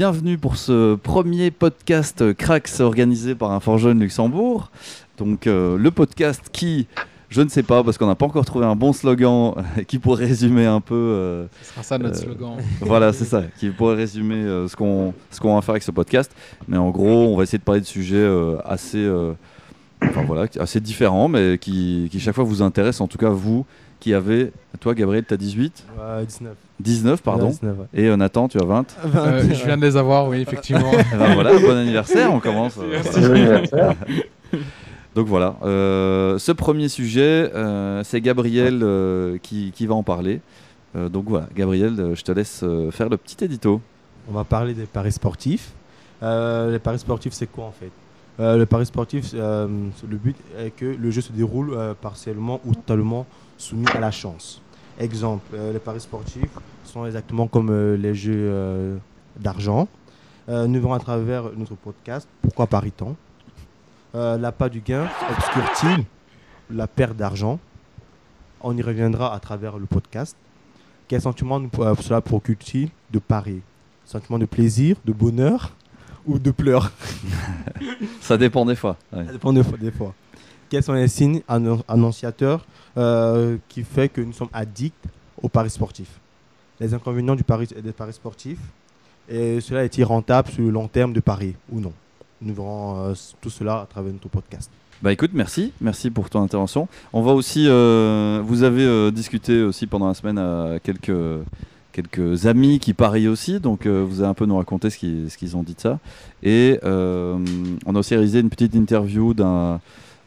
Bienvenue pour ce premier podcast Cracks organisé par un fort jeune Luxembourg. Donc euh, le podcast qui, je ne sais pas parce qu'on n'a pas encore trouvé un bon slogan qui pourrait résumer un peu. euh, Ce sera ça notre Euh, slogan. voilà, c'est ça, qui pourrait résumer euh, ce qu'on ce qu'on va faire avec ce podcast. Mais en gros, on va essayer de parler de sujets euh, assez, euh, enfin voilà, assez différents, mais qui, qui chaque fois vous intéressent. En tout cas, vous qui avez, toi, Gabriel, t'as 18, Ouais, 19. 19, pardon. 19, ouais. Et euh, Nathan, tu as 20. Euh, je viens de les avoir, oui, effectivement. Eh ben voilà, bon anniversaire, on commence. euh, Donc voilà, euh, ce premier sujet, euh, c'est Gabriel euh, qui, qui va en parler. Euh, donc voilà, Gabriel, euh, je te laisse euh, faire le petit édito. On va parler des paris sportifs. Euh, les paris sportifs, c'est quoi en fait? Euh, Le pari sportif, euh, le but est que le jeu se déroule euh, partiellement ou totalement soumis à la chance. Exemple, euh, les paris sportifs sont exactement comme euh, les jeux euh, d'argent. Nous verrons à travers notre podcast Pourquoi parie-t-on? L'appât du gain obscure-t-il? La perte d'argent? On y reviendra à travers le podcast. Quel sentiment cela procure-t-il de parier? Sentiment de plaisir, de bonheur ou de pleurs? Ça dépend des fois. ouais. Ça dépend des fois. des fois. Quels sont les signes annon- annonciateurs euh, qui fait que nous sommes addicts aux paris sportifs Les inconvénients du pari, des paris sportifs et cela est-il rentable sur le long terme de parier ou non? Nous verrons euh, tout cela à travers notre podcast. Bah écoute, merci, merci pour ton intervention. On va aussi, euh, vous avez discuté aussi pendant la semaine à quelques quelques amis qui parient aussi, donc vous allez un peu nous raconter ce qu'ils ont dit de ça. Et on a aussi réalisé une petite interview d'un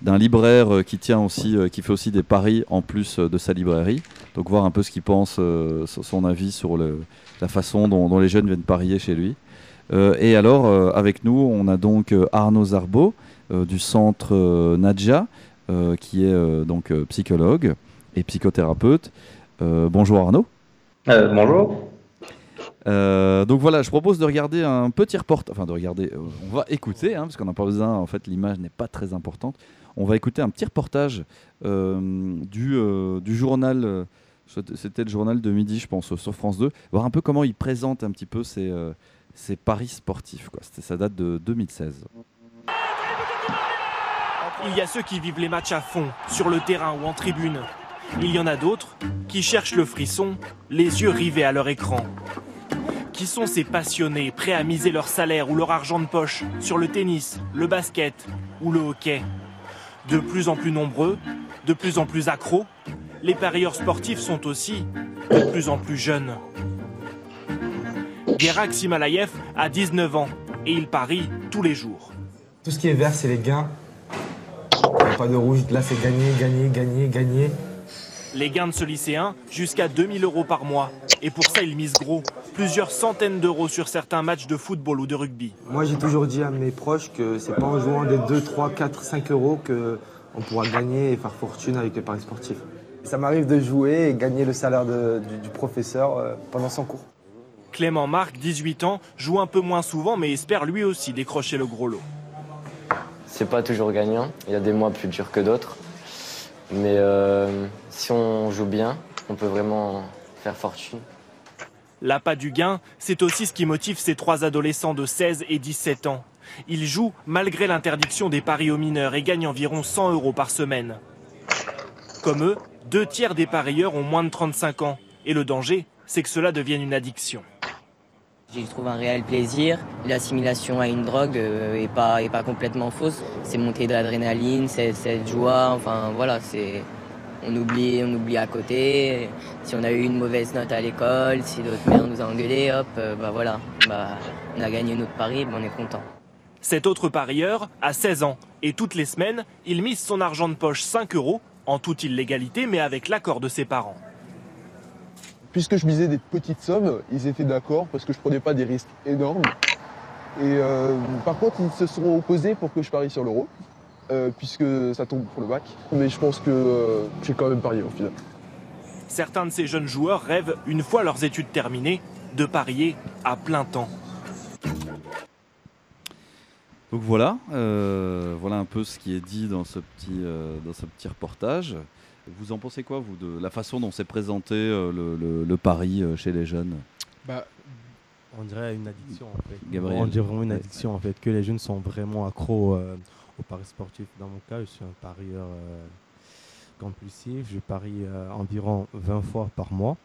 d'un libraire euh, qui tient aussi, euh, qui fait aussi des paris en plus euh, de sa librairie. Donc voir un peu ce qu'il pense, son- avis sur la façon dont, les jeunes viennent parier chez lui. Et alors avec nous, on a donc Arnaud Zarbeau du centre Nadja, qui est donc psychologue et psychothérapeute. Bonjour Arnaud. Bonjour. Euh, donc voilà, je propose de regarder un petit reportage, enfin de regarder, euh, on va écouter, hein, parce qu'on n'a pas besoin, en fait l'image n'est pas très importante. On va écouter un petit reportage euh, du, journal, c'était le journal de midi je pense, sur France 2, voir un peu comment il présente un petit peu ses, paris sportifs. Ça date de 2016. Il y a ceux qui vivent les matchs à fond, sur le terrain ou en tribune. Il y en a d'autres qui cherchent le frisson, les yeux rivés à leur écran. Qui sont ces passionnés prêts à miser leur salaire ou leur argent de poche sur le tennis, le basket ou le hockey? De plus en plus nombreux, de plus en plus accros, les parieurs sportifs sont aussi de plus en plus jeunes. Gerak Simalayev a 19 ans et il parie tous les jours. Tout ce qui est vert, c'est les gains. Pas de rouge. Là, c'est gagner, gagner, gagner, gagner. Les gains de ce lycéen, jusqu'à 2000 euros par mois. Et pour ça, il mise gros. Plusieurs centaines d'euros sur certains matchs de football ou de rugby. Moi, j'ai toujours dit à mes proches que c'est pas en jouant des 2, 3, 4, 5 euros que on pourra gagner et faire fortune avec les paris sportifs. Ça m'arrive de jouer et gagner le salaire de- du, du professeur euh, pendant son cours. Clément Marc, 18 ans, joue un peu moins souvent mais espère lui aussi décrocher le gros lot. C'est pas toujours gagnant. Il y a des mois plus durs que d'autres. Mais euh, si on joue bien, on peut vraiment faire fortune. L'appât du gain, c'est aussi ce qui motive ces trois adolescents de 16 et 17 ans. Ils jouent malgré l'interdiction des paris aux mineurs et gagnent environ 100 euros par semaine. Comme eux, deux tiers des parieurs ont moins de 35 ans. Et le danger, c'est que cela devienne une addiction. J'y trouve un réel plaisir. L'assimilation à une drogue euh, est pas est pas complètement fausse. C'est monter de l'adrénaline, c'est cette joie. Enfin voilà, c'est on oublie on oublie à côté. Si on a eu une mauvaise note à l'école, si notre mère nous a engueulé, hop, euh, bah voilà, bah on a gagné notre pari, bah, on est content. Cet autre parieur a 16 ans et toutes les semaines, il mise son argent de poche 5 euros, en toute illégalité mais avec l'accord de ses parents. puisque je misais des petites sommes, ils étaient d'accord parce que je prenais pas des risques énormes. Et euh, par contre, ils se sont opposés pour que je parie sur l'euro, euh, puisque ça tombe pour le bac. Mais je pense que euh, j'ai quand même parié au final. Certains de ces jeunes joueurs rêvent, une fois leurs études terminées, de parier à plein temps. Donc voilà, euh, voilà un peu ce qui est dit dans ce petit, euh, dans ce petit reportage. Vous en pensez quoi, vous, de la façon dont s'est présenté euh, le, le- le pari euh, chez les jeunes? Bah, On dirait une addiction en fait. Gabriel. On dirait vraiment une addiction en fait, que les jeunes sont vraiment accros euh, au paris sportif. Dans mon cas, je suis un parieur euh, compulsif. Je parie euh, environ 20 fois par mois,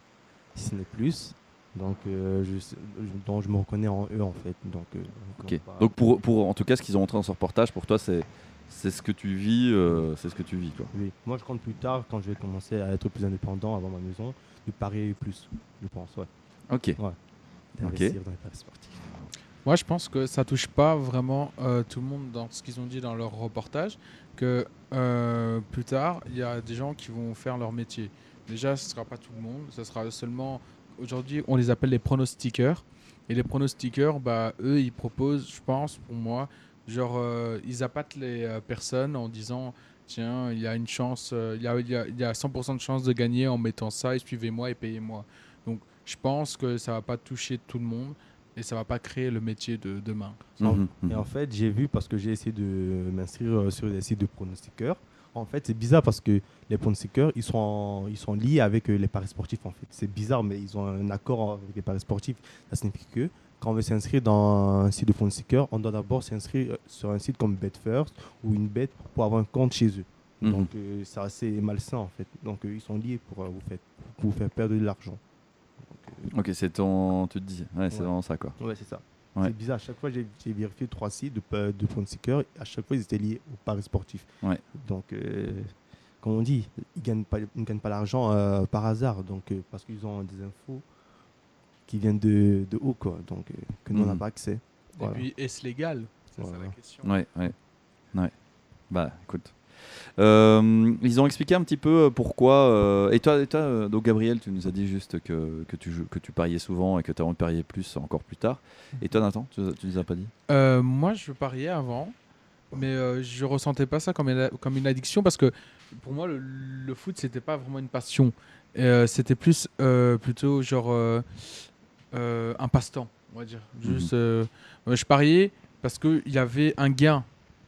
si ce n'est plus. Donc, euh, je, me reconnais en eux en fait. Donc, euh, pour, pour en tout cas ce qu'ils ont montré dans ce reportage, pour toi c'est c'est ce que tu vis, euh, c'est ce que tu vis quoi. oui. Moi, je compte plus tard, quand je vais commencer à être plus indépendant avant ma maison, de parier plus, je pense, ouais. Ok. D'investir dans les paris sportifs. Moi, je pense que ça touche pas vraiment euh, tout le monde dans ce qu'ils ont dit dans leur reportage, que euh, plus tard, il y a des gens qui vont faire leur métier. Déjà, ce sera pas tout le monde, ce sera seulement... Aujourd'hui, on les appelle les pronostiqueurs. Et les pronostiqueurs, bah, eux, ils proposent, je pense, pour moi, genre, euh, ils appâtent les personnes en disant, tiens, il y a une chance, il y a 100% de chance de gagner en mettant ça, et suivez-moi et payez-moi. Donc, je pense que ça va pas toucher tout le monde et ça va pas créer le métier de demain. Mhm. Et en fait, j'ai vu parce que j'ai essayé de m'inscrire euh, sur des sites de pronostiqueurs. En fait, c'est bizarre parce que les pronostiqueurs, ils sont, en- ils sont liés avec euh, les paris sportifs. En fait, c'est bizarre, mais ils ont un accord avec les paris sportifs. Ça signifie que quand on veut s'inscrire dans un site de pronostiqueurs, on doit d'abord s'inscrire euh, sur un site comme BetFirst ou une bet pour avoir un compte chez eux. Mhm. Donc, euh, c'est assez malsain en fait. Donc, euh, ils sont liés pour, euh, vous, faire, pour vous faire perdre de l'argent. Euh, Ok, c'est ton. Tu te dis. Ouais, c'est Ouais. vraiment ça quoi. Ouais, c'est ça. Ouais. C'est bizarre. À chaque fois, j'ai j'ai vérifié trois sites de, pa- de pronostiqueurs. À chaque fois, ils étaient liés au paris sportif. Ouais. Donc, euh, comme on dit, ils ne gagnent pas, ils ne gagnent pas l'argent euh, par hasard. Donc, euh, parce qu'ils ont des infos qui viennent de, de haut, quoi. Donc, euh, que nous, on n'a Mhm. pas accès. Voilà. Et puis, est-ce légal? C'est ça Voilà. la question. Ouais, ouais, ouais. Bah, écoute. Euh, ils ont expliqué un petit peu euh, pourquoi. euh, et toi, et toi donc Gabriel, tu nous as dit juste que, que, tu, que tu pariais souvent et que tu as envie de parier plus encore plus tard. Et toi, Nathan, tu, tu nous as pas dit? Euh, moi, je pariais avant, mais je ressentais pas ça comme une, comme une addiction parce que pour moi, le, le foot, c'était pas vraiment une passion. C'était plus plutôt genre un passe-temps, on va dire. Juste, euh, euh, je pariais parce qu'il y avait un gain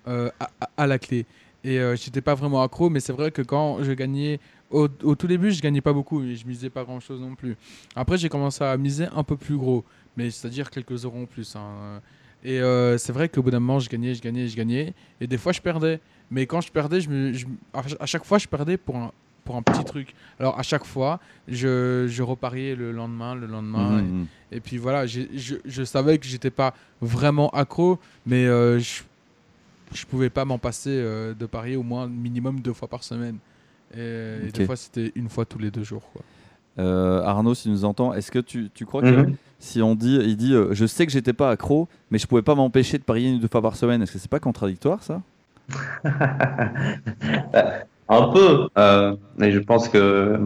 à, à- à la clé. Et euh, j'étais pas vraiment accro, mais c'est vrai que quand je gagnais, au, au tout début, je gagnais pas beaucoup et je misais pas grand chose non plus. Après, j'ai commencé à miser un peu plus gros, mais c'est-à-dire quelques euros en plus. hein. Et euh, c'est vrai qu'au bout d'un moment, je gagnais, je gagnais, je gagnais. Et des fois, je perdais. Mais quand je perdais, je me, je- à ch- à chaque fois, je perdais pour un, pour un petit truc. Alors, à chaque fois, je, je repariais le lendemain, le lendemain. et- Mhm. et puis voilà, je, je savais que j'étais pas vraiment accro, mais euh, je, je pouvais pas m'en passer euh, de parier au moins minimum deux fois par semaine. Et, et Ok. des fois, c'était une fois tous les deux jours. Quoi. Euh, Arnaud, si tu nous entends, est-ce que tu, tu crois que Mhm. si on dit, il dit, euh, je sais que j'étais pas accro, mais je pouvais pas m'empêcher de parier une ou deux fois par semaine, est-ce que c'est pas contradictoire ça? Un peu, euh, et je pense que euh,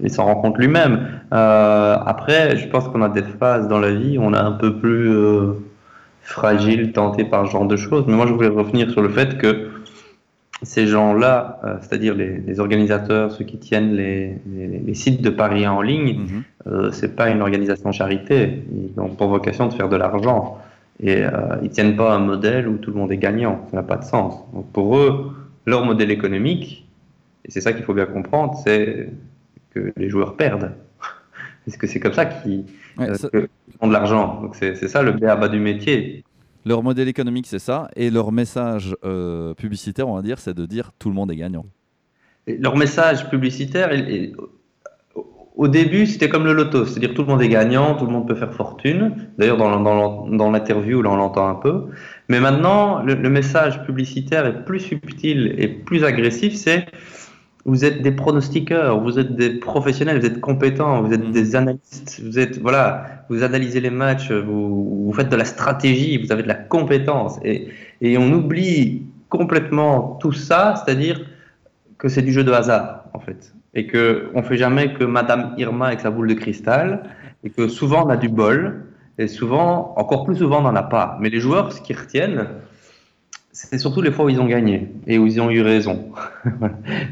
il s'en rend compte lui-même. Euh, après, je pense qu'on a des phases dans la vie où on est un peu plus euh, fragile, tenté par ce genre de choses. Mais moi, je voulais revenir sur le fait que ces gens-là, euh, c'est-à-dire les, les organisateurs, ceux qui tiennent les, les- les sites de paris en ligne, Mhm. euh, c'est pas une organisation charité. Ils ont pour vocation de faire de l'argent. Et euh, ils tiennent pas un modèle où tout le monde est gagnant. Ça n'a pas de sens. Donc pour eux, leur modèle économique, et c'est ça qu'il faut bien comprendre, c'est que les joueurs perdent. Parce que c'est comme ça qu'ils Ouais, euh, ça- font de l'argent. Donc c'est ça le bas du métier. Leur modèle économique, c'est ça, et leur message euh, publicitaire, on va dire, c'est de dire tout le monde est gagnant. Et leur message publicitaire, il- il- au- début, c'était comme le loto, c'est-à-dire tout le monde est gagnant, tout le monde peut faire fortune. D'ailleurs, dans, l'interview, là, on l'entend un peu. Mais maintenant, le, le message publicitaire est plus subtil et plus agressif. C'est vous êtes des pronostiqueurs, vous êtes des professionnels, vous êtes compétents, vous êtes Mhm. des analystes, vous êtes voilà, vous analysez les matchs, vous, vous faites de la stratégie, vous avez de la compétence, et, et on oublie complètement tout ça, c'est-à-dire que c'est du jeu de hasard en fait, et que on fait jamais que Madame Irma avec sa boule de cristal, et que souvent on a du bol, et souvent, encore plus souvent, on n'en a pas. Mais les joueurs, ce qu'ils retiennent, c'est surtout les fois où ils ont gagné et où ils ont eu raison.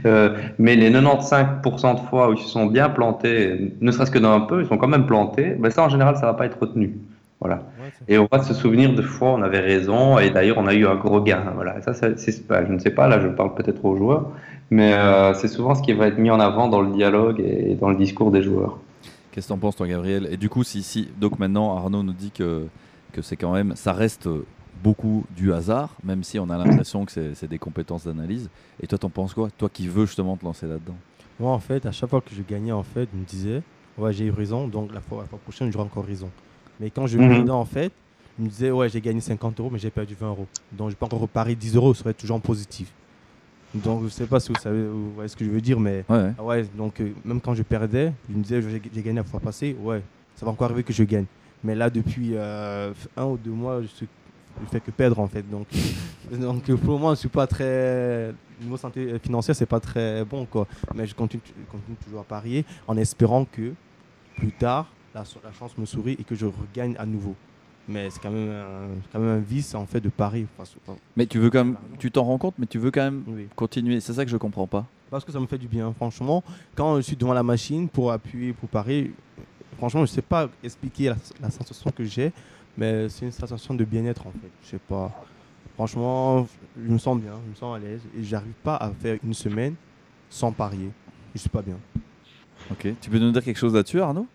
Euh, mais les 95% de fois où ils se sont bien plantés, ne serait-ce que dans un peu, ils sont quand même plantés, ben ça en général, ça va pas être retenu. Voilà. Ouais, Et on va se souvenir de fois où on avait raison, et d'ailleurs on a eu un gros gain. Voilà. Ça, c'est, bah, je ne sais pas, là je parle peut-être aux joueurs, mais euh, c'est souvent ce qui va être mis en avant dans le dialogue et dans le discours des joueurs. Qu'est-ce que t'en penses, toi, Gabriel? Et du coup, si, si, donc maintenant, Arnaud nous dit que, que c'est quand même, ça reste beaucoup du hasard, même si on a l'impression que c'est des compétences d'analyse. Et toi, t'en penses quoi? Toi qui veux justement te lancer là-dedans? Moi, en fait, à chaque fois que je gagnais, en fait, je me disais, ouais, j'ai eu raison, donc la fois, la fois prochaine, j'aurai encore raison. Mais quand je Mhm. perdais, en fait, je me disais, ouais, j'ai gagné 50 euros, mais j'ai perdu 20 euros. Donc, je peux encore reparer 10 euros, ce serait toujours en positif. Donc, je sais pas si vous savez vous voyez ce que je veux dire, mais Ouais, ouais. ah ouais, donc euh, même quand je perdais, je me disais, j'ai j'ai gagné la fois passée, ouais, ça va encore arriver que je gagne. Mais là, depuis euh, un ou deux mois, je suis je fais que perdre en fait. Donc, donc pour le moment, je suis pas très. Niveau santé financière, c'est pas très bon quoi. Mais je continue, toujours à parier en espérant que plus tard, la, la chance me sourit et que je regagne à nouveau. Mais c'est quand même un, quand même un vice en fait de parier. Mais tu veux quand même, tu t'en rends compte, mais tu veux quand même oui. continuer. C'est ça que je comprends pas. Parce que ça me fait du bien, franchement. Quand je suis devant la machine pour appuyer, pour parier, franchement, je sais pas expliquer la, la sensation que j'ai, mais c'est une sensation de bien-être en fait. Je sais pas. Franchement, je me sens bien, je me sens à l'aise et j'arrive pas à faire une semaine sans parier. Je suis pas bien. Ok. Tu peux nous dire quelque chose là-dessus, Arnaud?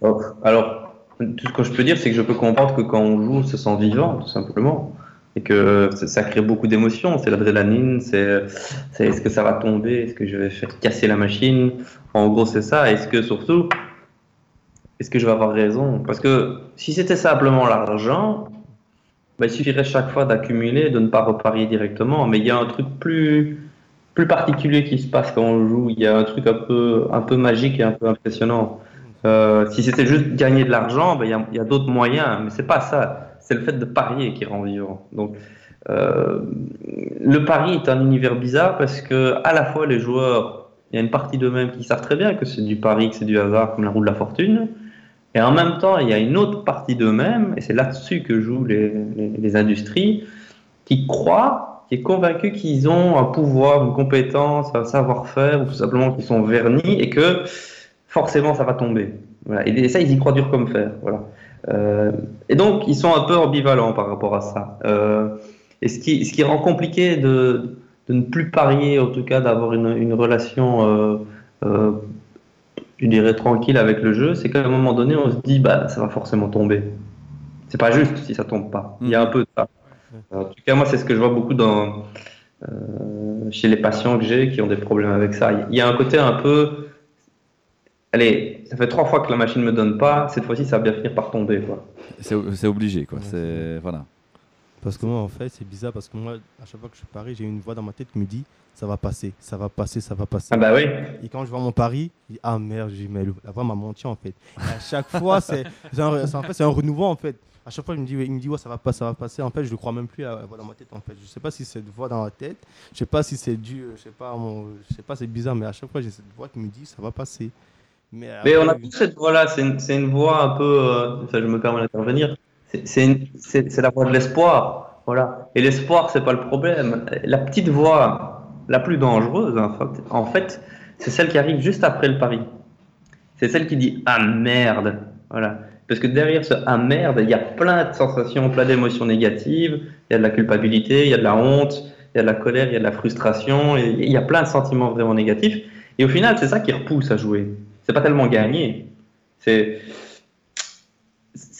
Oh, Alors, tout ce que je peux dire, c'est que je peux comprendre que quand on joue, on se sent vivant, tout simplement. Et que ça- crée beaucoup d'émotions. C'est l'adrénaline, c'est c'est est-ce que ça va tomber, est-ce que je vais faire casser la machine? En gros, c'est ça. Est-ce que surtout, est-ce que je vais avoir raison? Parce que si c'était simplement l'argent, bah, il suffirait chaque fois d'accumuler, de ne pas reparier directement. Mais il y a un truc plus, plus particulier qui se passe quand on joue. Il y a un truc un peu, un peu magique et un peu impressionnant. Euh, si c'était juste gagner de l'argent, ben, il y a, il y a d'autres moyens, mais c'est pas ça. C'est le fait de parier qui rend vivant. Donc, euh, le pari est un univers bizarre parce que à la fois les joueurs, il y a une partie d'eux-mêmes qui savent très bien que c'est du pari, que c'est du hasard, comme la roue de la fortune, et en même temps, il y a une autre partie d'eux-mêmes, et c'est là-dessus que jouent les, industries, qui croient, qui est convaincu qu'ils ont un pouvoir, une compétence, un savoir-faire, ou tout simplement qu'ils sont vernis, et que forcément ça va tomber. Et, ça, ils y croient dur comme fer. Voilà. Euh, et donc, ils sont un peu ambivalents par rapport à ça. Euh, et ce qui, rend compliqué de, ne plus parier, en tout cas d'avoir une, relation, euh, je dirais, tranquille avec le jeu, c'est qu'à un moment donné, on se dit, bah, ça va forcément tomber. C'est pas juste si ça tombe pas. Il y a un peu de ça. En tout cas, moi, c'est ce que je vois beaucoup dans, euh, chez les patients que j'ai qui ont des problèmes avec ça. Il y a un côté un peu. Allez, ça fait trois fois que la machine me donne pas. Cette fois-ci, ça va bien finir par tomber. Quoi. C'est obligé, quoi. C'est voilà. Parce que moi, en fait, c'est bizarre parce que moi, à chaque fois que je parie, j'ai une voix dans ma tête qui me dit ça va passer, ça va passer, ça va passer. Ah bah oui. Et quand je vois mon pari, je dis ah merde, j'ai mais la voix m'a menti en fait. Et à chaque fois, c'est en fait, un renouveau en fait. À chaque fois, il me dit, il me dit ouais, ça va pas, ça va passer. En fait, je ne crois même plus à la voix dans ma tête en fait. Je sais pas si c'est une voix dans la tête, je sais pas si c'est dû, euh, je sais pas, mon- je sais pas, c'est bizarre, mais à chaque fois, j'ai cette voix qui me dit ça va passer. Mais, Mais on a tous cette voix-là. C'est une, c'est une voix un peu. euh, ça, je me permets d'intervenir. C'est- la voix de l'espoir. Voilà. Et l'espoir, c'est pas le problème. La petite voix la plus dangereuse, en fait, c'est celle qui arrive juste après le pari. C'est celle qui dit ah merde. Voilà. Parce que derrière ce ah merde, il y a plein de sensations, plein d'émotions négatives. Il y a de la culpabilité, il y a de la honte, il y a de la colère, il y a de la frustration. Il y a plein de sentiments vraiment négatifs. Et au final, c'est ça qui repousse à jouer. C'est pas tellement gagner. C'est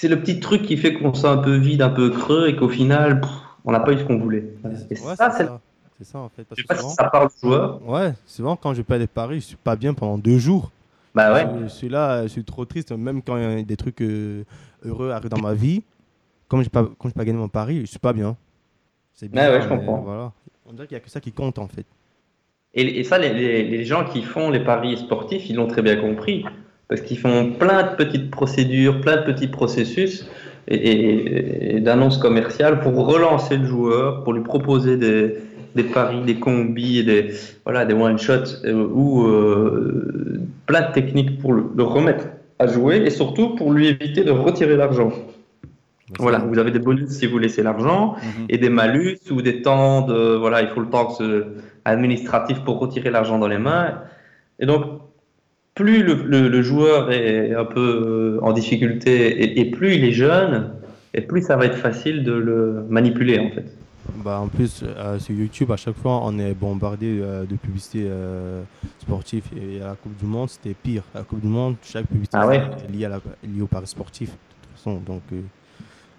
c'est le petit truc qui fait qu'on se sent un peu vide, un peu creux et qu'au final, pff, on n'a pas eu ce qu'on voulait. Et ouais, ça, c'est c'est ça. En fait. Parce je sais pas si souvent- ça parle au joueur. Ouais, souvent quand je perds des paris, je suis pas bien pendant deux jours. Bah ouais. Je, je suis là, je suis trop triste, même quand il y a des trucs euh, heureux arrivent dans ma vie. Comme j'ai pas, quand j'ai pas gagné mon pari, je suis pas bien. C'est Ouais, ouais, je comprends. Voilà. On dirait qu'il y a que ça qui compte en fait. Et, et ça, les, les- les gens qui font les paris sportifs, ils l'ont très bien compris. Parce qu'ils font plein de petites procédures, plein de petits processus et, et- et d'annonces commerciales pour relancer le joueur, pour lui proposer des, des paris, des combis, des, voilà, des one-shots euh, ou euh, plein de techniques pour le, le remettre à jouer et surtout pour lui éviter de retirer l'argent. Voilà, vous avez des bonus si vous laissez l'argent Mhm. et des malus ou des temps de voilà, il faut le temps administratif pour retirer l'argent dans les mains. Et donc, plus le, le- le joueur est un peu euh, en difficulté et, et plus il est jeune, et plus ça va être facile de le manipuler en fait. Bah, en plus, euh, sur YouTube, à chaque fois, on est bombardé euh, de publicités euh, sportives. Et à la Coupe du Monde, c'était pire. À la Coupe du Monde, chaque publicité Ah ouais est liée, à la- liée au paris sportif. De toute façon, donc, euh,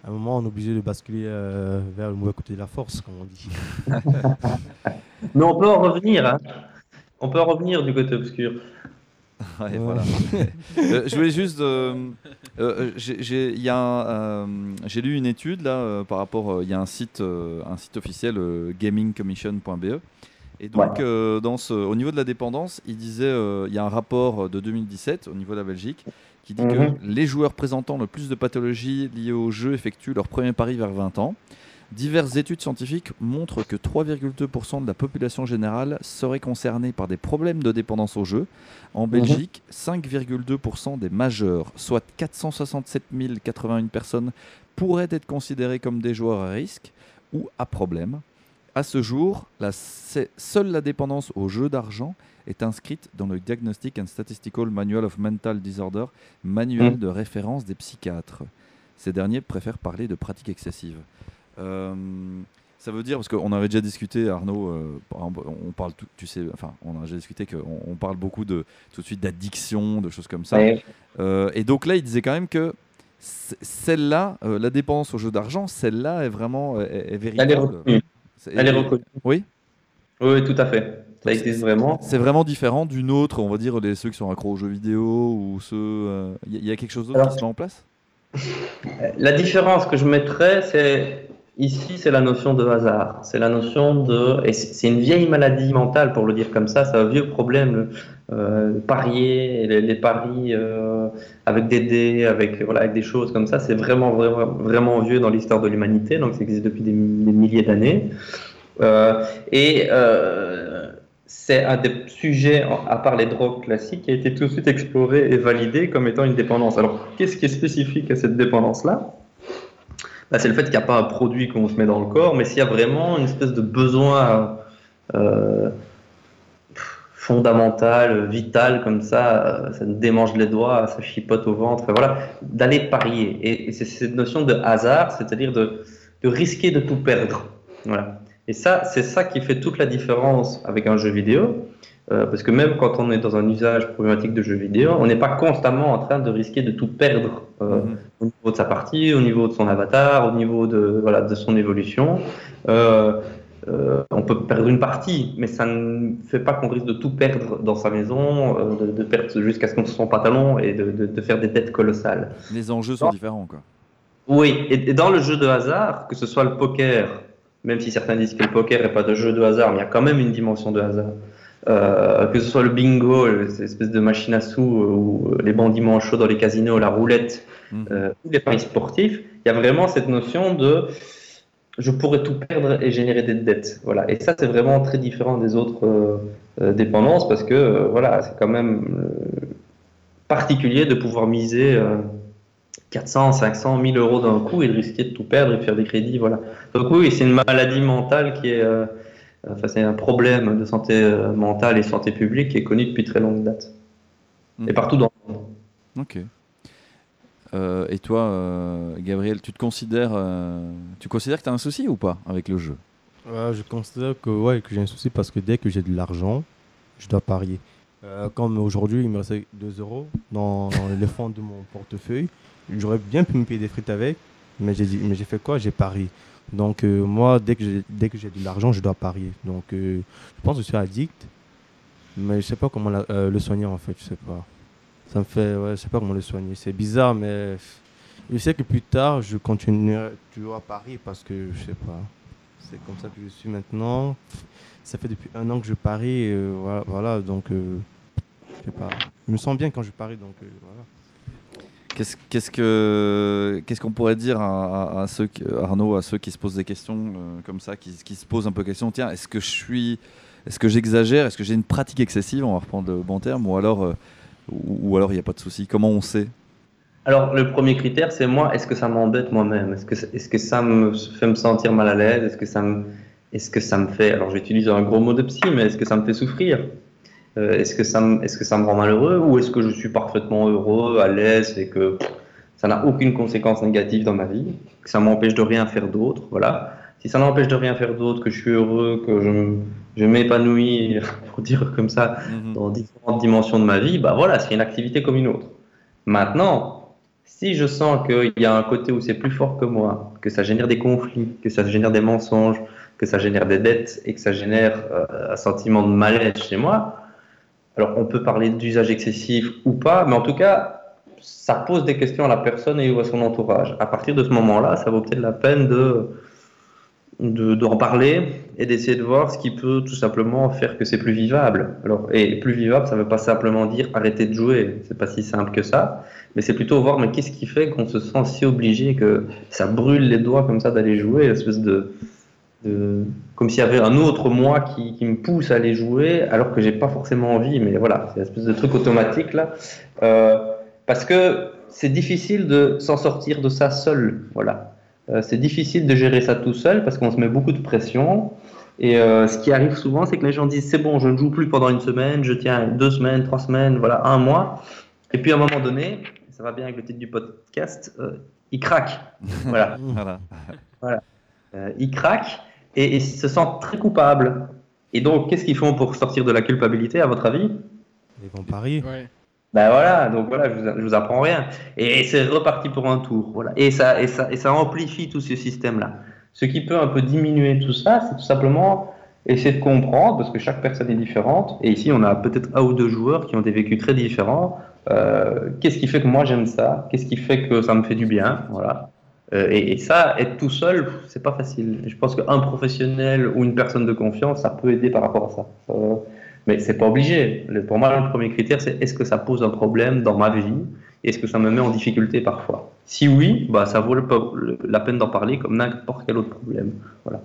à un moment, on est obligé de basculer euh, vers le mauvais côté de la force, comme on dit. Mais on peut en revenir, hein. On peut en revenir du côté obscur. Ouais, Ouais. voilà. Euh, je voulais juste. euh, euh, j'ai- lu une étude là euh, par rapport. euh, Il y a un site, un site officiel, gamingcommission.be. Et donc, dans ce, au niveau de la dépendance, il disait il y a un rapport de 2017 au niveau de la Belgique qui dit Mhm. que les joueurs présentant le plus de pathologies liées au jeu effectuent leur premier pari vers 20 ans. Diverses études scientifiques montrent que 3,2% de la population générale serait concernée par des problèmes de dépendance au jeu. En Belgique, 5,2% des majeurs, soit 467 081 personnes, pourraient être considérées comme des joueurs à risque ou à problème. À ce jour, la- seule la dépendance au jeu d'argent est inscrite dans le Diagnostic and Statistical Manual of Mental Disorder, manuel Mm. de référence des psychiatres. Ces derniers préfèrent parler de pratiques excessives. Euh, ça veut dire, parce qu'on avait déjà discuté, Arnaud, euh, on parle, tout, tu sais, enfin, on a déjà discuté qu'on on parle beaucoup de, tout de suite d'addiction, de choses comme ça. Ouais. Euh, et donc là, il disait quand même que celle-là, euh, la dépense au jeu d'argent, celle-là est vraiment est, est Elle est véritable. reconnue. Elle est reconnue. Oui. Oui, tout à fait. Ça existe vraiment. C'est vraiment différent d'une autre, on va dire, les, ceux qui sont accros aux jeux vidéo ou ceux. Il y, a quelque chose d'autre qui se met en place? La différence que je mettrais, c'est ici, c'est la notion de hasard. C'est la notion de. C'est une vieille maladie mentale, pour le dire comme ça. C'est un vieux problème. euh, parier, les, paris euh, avec des dés, avec, voilà, avec des choses comme ça, c'est vraiment, vraiment, vraiment vieux dans l'histoire de l'humanité. Donc, ça existe depuis des, milliers d'années. Euh, et c'est un des sujets, à part les drogues classiques, qui a été tout de suite exploré et validé comme étant une dépendance. Alors, qu'est-ce qui est spécifique à cette dépendance-là? Bah, C'est le fait qu'il n'y a pas un produit qu'on se met dans le corps, mais s'il y a vraiment une espèce de besoin euh, fondamental, vital, comme ça, euh, ça nous démange les doigts, ça chipote au ventre, voilà, d'aller parier. Et, c'est cette notion de hasard, c'est-à-dire de, risquer de tout perdre. Voilà. Et ça, c'est ça qui fait toute la différence avec un jeu vidéo. Euh, parce que même quand on est dans un usage problématique de jeu vidéo, on n'est pas constamment en train de risquer de tout perdre Mhm. Au niveau de sa partie, au niveau de son avatar, au niveau de, voilà, de son évolution. Euh, euh, on peut perdre une partie, mais ça ne fait pas qu'on risque de tout perdre dans sa maison, euh, de, de perdre jusqu'à ce qu'on se son pantalon et de, de- de faire des dettes colossales. Les enjeux sont différents, quoi. Oui, et, et dans le jeu de hasard, que ce soit le poker, même si certains disent que le poker n'est pas de jeu de hasard, mais il y a quand même une dimension de hasard. Euh, que ce soit le bingo, le- cette espèce de machine à sous, euh, ou euh, les bandits manchots dans les casinos, la roulette, euh, ou les paris sportifs, il y a vraiment cette notion de je pourrais tout perdre et générer des dettes. Voilà. Et ça, c'est vraiment très différent des autres euh, euh, dépendances parce que euh, voilà, c'est quand même euh, particulier de pouvoir miser euh, 400, 500, 1000 euros d'un coup et de risquer de tout perdre et de faire des crédits. Voilà. Donc oui, c'est une maladie mentale qui est, euh, enfin c'est un problème de santé euh, mentale et santé publique qui est connu depuis très longue date Mhm. et partout dans le monde. Ok. Euh, et toi, euh, Gabriel, tu te considères, euh, tu considères que tu as un souci ou pas avec le jeu? Je considère que, ouais, que j'ai un souci parce que dès que j'ai de l'argent, je dois parier. Euh, comme aujourd'hui, il me restait 2 euros dans, dans le fond de mon portefeuille. J'aurais bien pu me payer des frites avec, mais j'ai dit, mais j'ai fait quoi? J'ai parié. Donc euh, moi, dès que j'ai de l'argent, je dois parier. Donc euh, je pense que je suis addict, mais je sais pas comment euh, le soigner en fait. Je sais pas. Ça me fait, ouais, je sais pas comment le soigner. C'est bizarre, mais je sais que plus tard, je continuerai toujours à parier parce que je sais pas. C'est comme ça que je suis maintenant. Ça fait depuis un an que je parie. voilà, donc euh, je sais pas. Je me sens bien quand je parie, donc voilà. Qu'est-ce qu'est-ce que qu'est-ce qu'on pourrait dire à, ceux Arnaud à ceux qui se posent des questions euh, comme ça, qui, se posent un peu question Tiens, est-ce que je suis, est-ce que j'exagère, est-ce que j'ai une pratique excessive On va reprendre le bon terme, ou alors, euh, ou, alors il n'y a pas de souci. Comment on sait? Alors, le premier critère, c'est moi, est-ce que ça m'embête moi-même? Est-ce que, est-ce que ça me fait me sentir mal à l'aise? Est-ce que, ça me, est-ce que ça me fait, alors j'utilise un gros mot de psy, mais est-ce que ça me fait souffrir? Euh, Est-ce que, ça me- est-ce que ça me rend malheureux Ou est-ce que je suis parfaitement heureux, à l'aise et que pff, ça n'a aucune conséquence négative dans ma vie Que ça m'empêche de rien faire d'autre Voilà. si ça n'empêche de rien faire d'autre, que je suis heureux, que je, je m'épanouis, pour dire comme ça, Mhm. dans différentes dimensions de ma vie, bah voilà, c'est une activité comme une autre. Maintenant, si je sens qu'il y a un côté où c'est plus fort que moi, que ça génère des conflits, que ça génère des mensonges, que ça génère des dettes et que ça génère euh, un sentiment de malaise chez moi, alors on peut parler d'usage excessif ou pas, mais en tout cas, ça pose des questions à la personne et à son entourage. À partir de ce moment-là, ça vaut peut-être la peine de de- d'en parler et d'essayer de voir ce qui peut tout simplement faire que c'est plus vivable. Alors, et plus vivable, ça ne veut pas simplement dire arrêter de jouer, c'est pas si simple que ça, mais c'est plutôt voir mais qu'est-ce qui fait qu'on se sent si obligé que ça brûle les doigts comme ça d'aller jouer, espèce de- comme s'il y avait un autre moi qui, qui me pousse à aller jouer alors que j'ai pas forcément envie, mais voilà, c'est une espèce de truc automatique là, Euh, parce que c'est difficile de s'en sortir de ça seul, voilà. Euh, c'est difficile de gérer ça tout seul parce qu'on se met beaucoup de pression. Et euh, ce qui arrive souvent, c'est que les gens disent c'est bon, je ne joue plus pendant une semaine, je tiens deux semaines, trois semaines, voilà, un mois. Et puis à un moment donné, ça va bien avec le titre du podcast, ils craquent. Voilà. Voilà. Euh, ils craquent et, et ils se sentent très coupables. Et donc, qu'est-ce qu'ils font pour sortir de la culpabilité, à votre avis? Ils vont parier. Ouais. Ben voilà, donc voilà, je vous, je vous apprends rien. Et c'est reparti pour un tour. Voilà. Et, ça, et, ça, et ça amplifie tout ce système-là. Ce qui peut un peu diminuer tout ça, c'est tout simplement essayer de comprendre, parce que chaque personne est différente. Et ici, on a peut-être un ou deux joueurs qui ont des vécus très différents. Euh, Qu'est-ce qui fait que moi j'aime ça? Qu'est-ce qui fait que ça me fait du bien? Voilà. Euh, et, ça, être tout seul, c'est pas facile. Je pense qu'un professionnel ou une personne de confiance, ça peut aider par rapport à ça. Mais c'est pas obligé. Pour moi, le premier critère, c'est est-ce que ça pose un problème dans ma vie? Est-ce que ça me met en difficulté parfois? Si oui, bah, ça vaut la peine d'en parler comme n'importe quel autre problème. Voilà.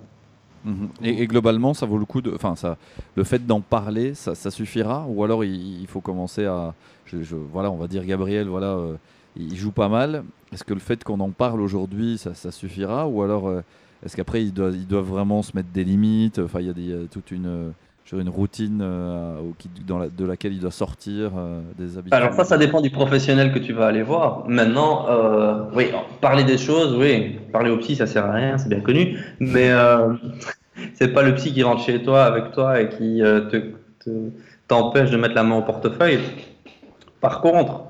Mhm. Et, globalement, ça vaut le coup de. Enfin, le fait d'en parler, ça, suffira? Ou alors il, faut commencer à. voilà, on va dire Gabriel, voilà, euh, il joue pas mal. Est-ce que le fait qu'on en parle aujourd'hui, ça, suffira Ou alors euh, est-ce qu'après ils doivent, vraiment se mettre des limites? Enfin, il y a toute une, euh, une routine euh, dans de laquelle il doit sortir euh, des habitudes? Alors ça, ça dépend du professionnel que tu vas aller voir. Maintenant, oui, parler des choses, oui, parler au psy, ça sert à rien, c'est bien connu, mais c'est pas le psy qui rentre chez toi avec toi et qui te te- t'empêche de mettre la main au portefeuille. Par contre,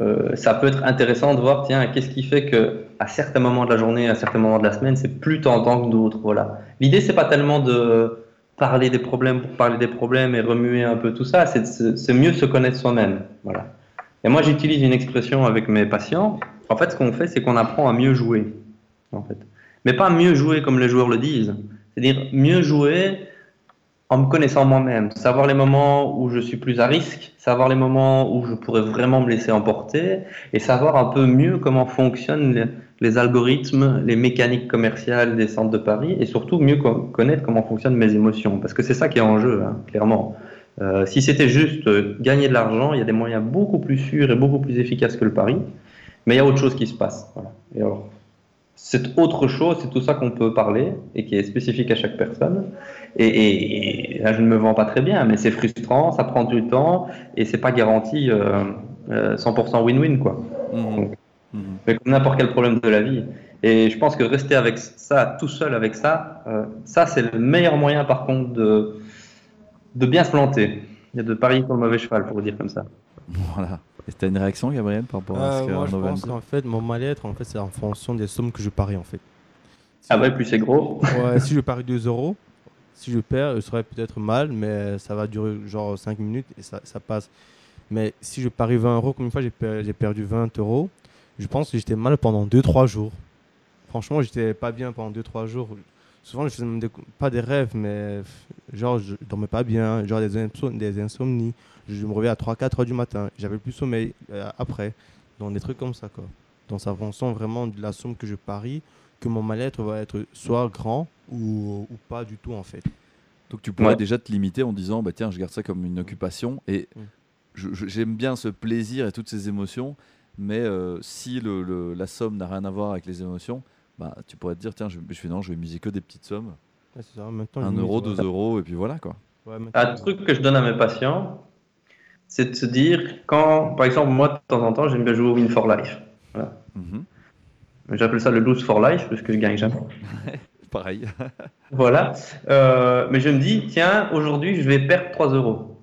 euh, ça peut être intéressant de voir, tiens, qu'est-ce qui fait que à certains moments de la journée, à certains moments de la semaine, c'est plus tentant que d'autres. Voilà. L'idée, c'est pas tellement de parler des problèmes pour parler des problèmes et remuer un peu tout ça, c'est mieux se connaître soi-même. Voilà. Et moi, j'utilise une expression avec mes patients. En fait, ce qu'on fait, c'est qu'on apprend à mieux jouer. En fait. Mais pas mieux jouer comme les joueurs le disent. C'est-à-dire mieux jouer en me connaissant moi-même. Savoir les moments où je suis plus à risque, savoir les moments où je pourrais vraiment me laisser emporter et savoir un peu mieux comment fonctionnent les, algorithmes, les mécaniques commerciales des centres de Paris et surtout mieux co- connaître comment fonctionnent mes émotions. Parce que c'est ça qui est en jeu, hein, clairement. Euh, si c'était juste euh, gagner de l'argent, il y a des moyens beaucoup plus sûrs et beaucoup plus efficaces que le pari. Mais il y a autre chose qui se passe. Et alors, cette autre chose, c'est tout ça qu'on peut parler et qui est spécifique à chaque personne. Et, et- et là, je ne me vends pas très bien, mais c'est frustrant, ça prend du temps et c'est pas garanti euh, euh, 100% win-win, quoi. Mhm. Mhm. Mais comme n'importe quel problème de la vie. Et je pense que rester avec ça, tout seul avec ça, euh, ça c'est le meilleur moyen par contre de, de bien se planter. Il y a de parier sur le mauvais cheval, pour vous dire comme ça. Voilà. Et t'as une réaction, Gabriel, par rapport à Euh, ce que moi, je pense qu'en fait, mon mal-être, en fait, c'est en fonction des sommes que je parie, en fait. Ah ouais, plus c'est gros. Ouais, si je parie 2 euros, si je perds, je serais peut-être mal, mais ça va durer genre 5 minutes et ça, passe. Mais si je parie 20 euros, comme une fois j'ai per- j'ai perdu 20 euros, je pense que j'étais mal pendant 2-3 jours. Franchement, j'étais pas bien pendant 2-3 jours. Souvent, je faisais pas des rêves, mais genre je dormais pas bien, genre des, insom- des insomnies. Je me réveillais à 3-4 heures du matin, j'avais plus sommeil euh, après. Donc des trucs comme ça, quoi. Donc ça fonction vraiment de la somme que je parie que mon mal-être va être soit grand ou, ou pas du tout en fait. Donc tu pourrais Ouais. déjà te limiter en disant bah tiens je garde ça comme une occupation et Mm. j'aime bien ce plaisir et toutes ces émotions mais euh, si le, le- la somme n'a rien à voir avec les émotions bah tu pourrais te dire tiens je, je fais non je vais miser que des petites sommes Ouais, c'est ça. En même temps, 1 je mise, euro ouais. 2 euros et puis voilà quoi Ouais, Un truc que je donne à mes patients, c'est de se dire, quand, par exemple, moi, de temps en temps, j'aime bien jouer au Win for Life. Mhm. J'appelle ça le lose for life parce que je gagne jamais. Pareil. Voilà. Euh, mais je me dis, tiens, aujourd'hui, je vais perdre 3 euros.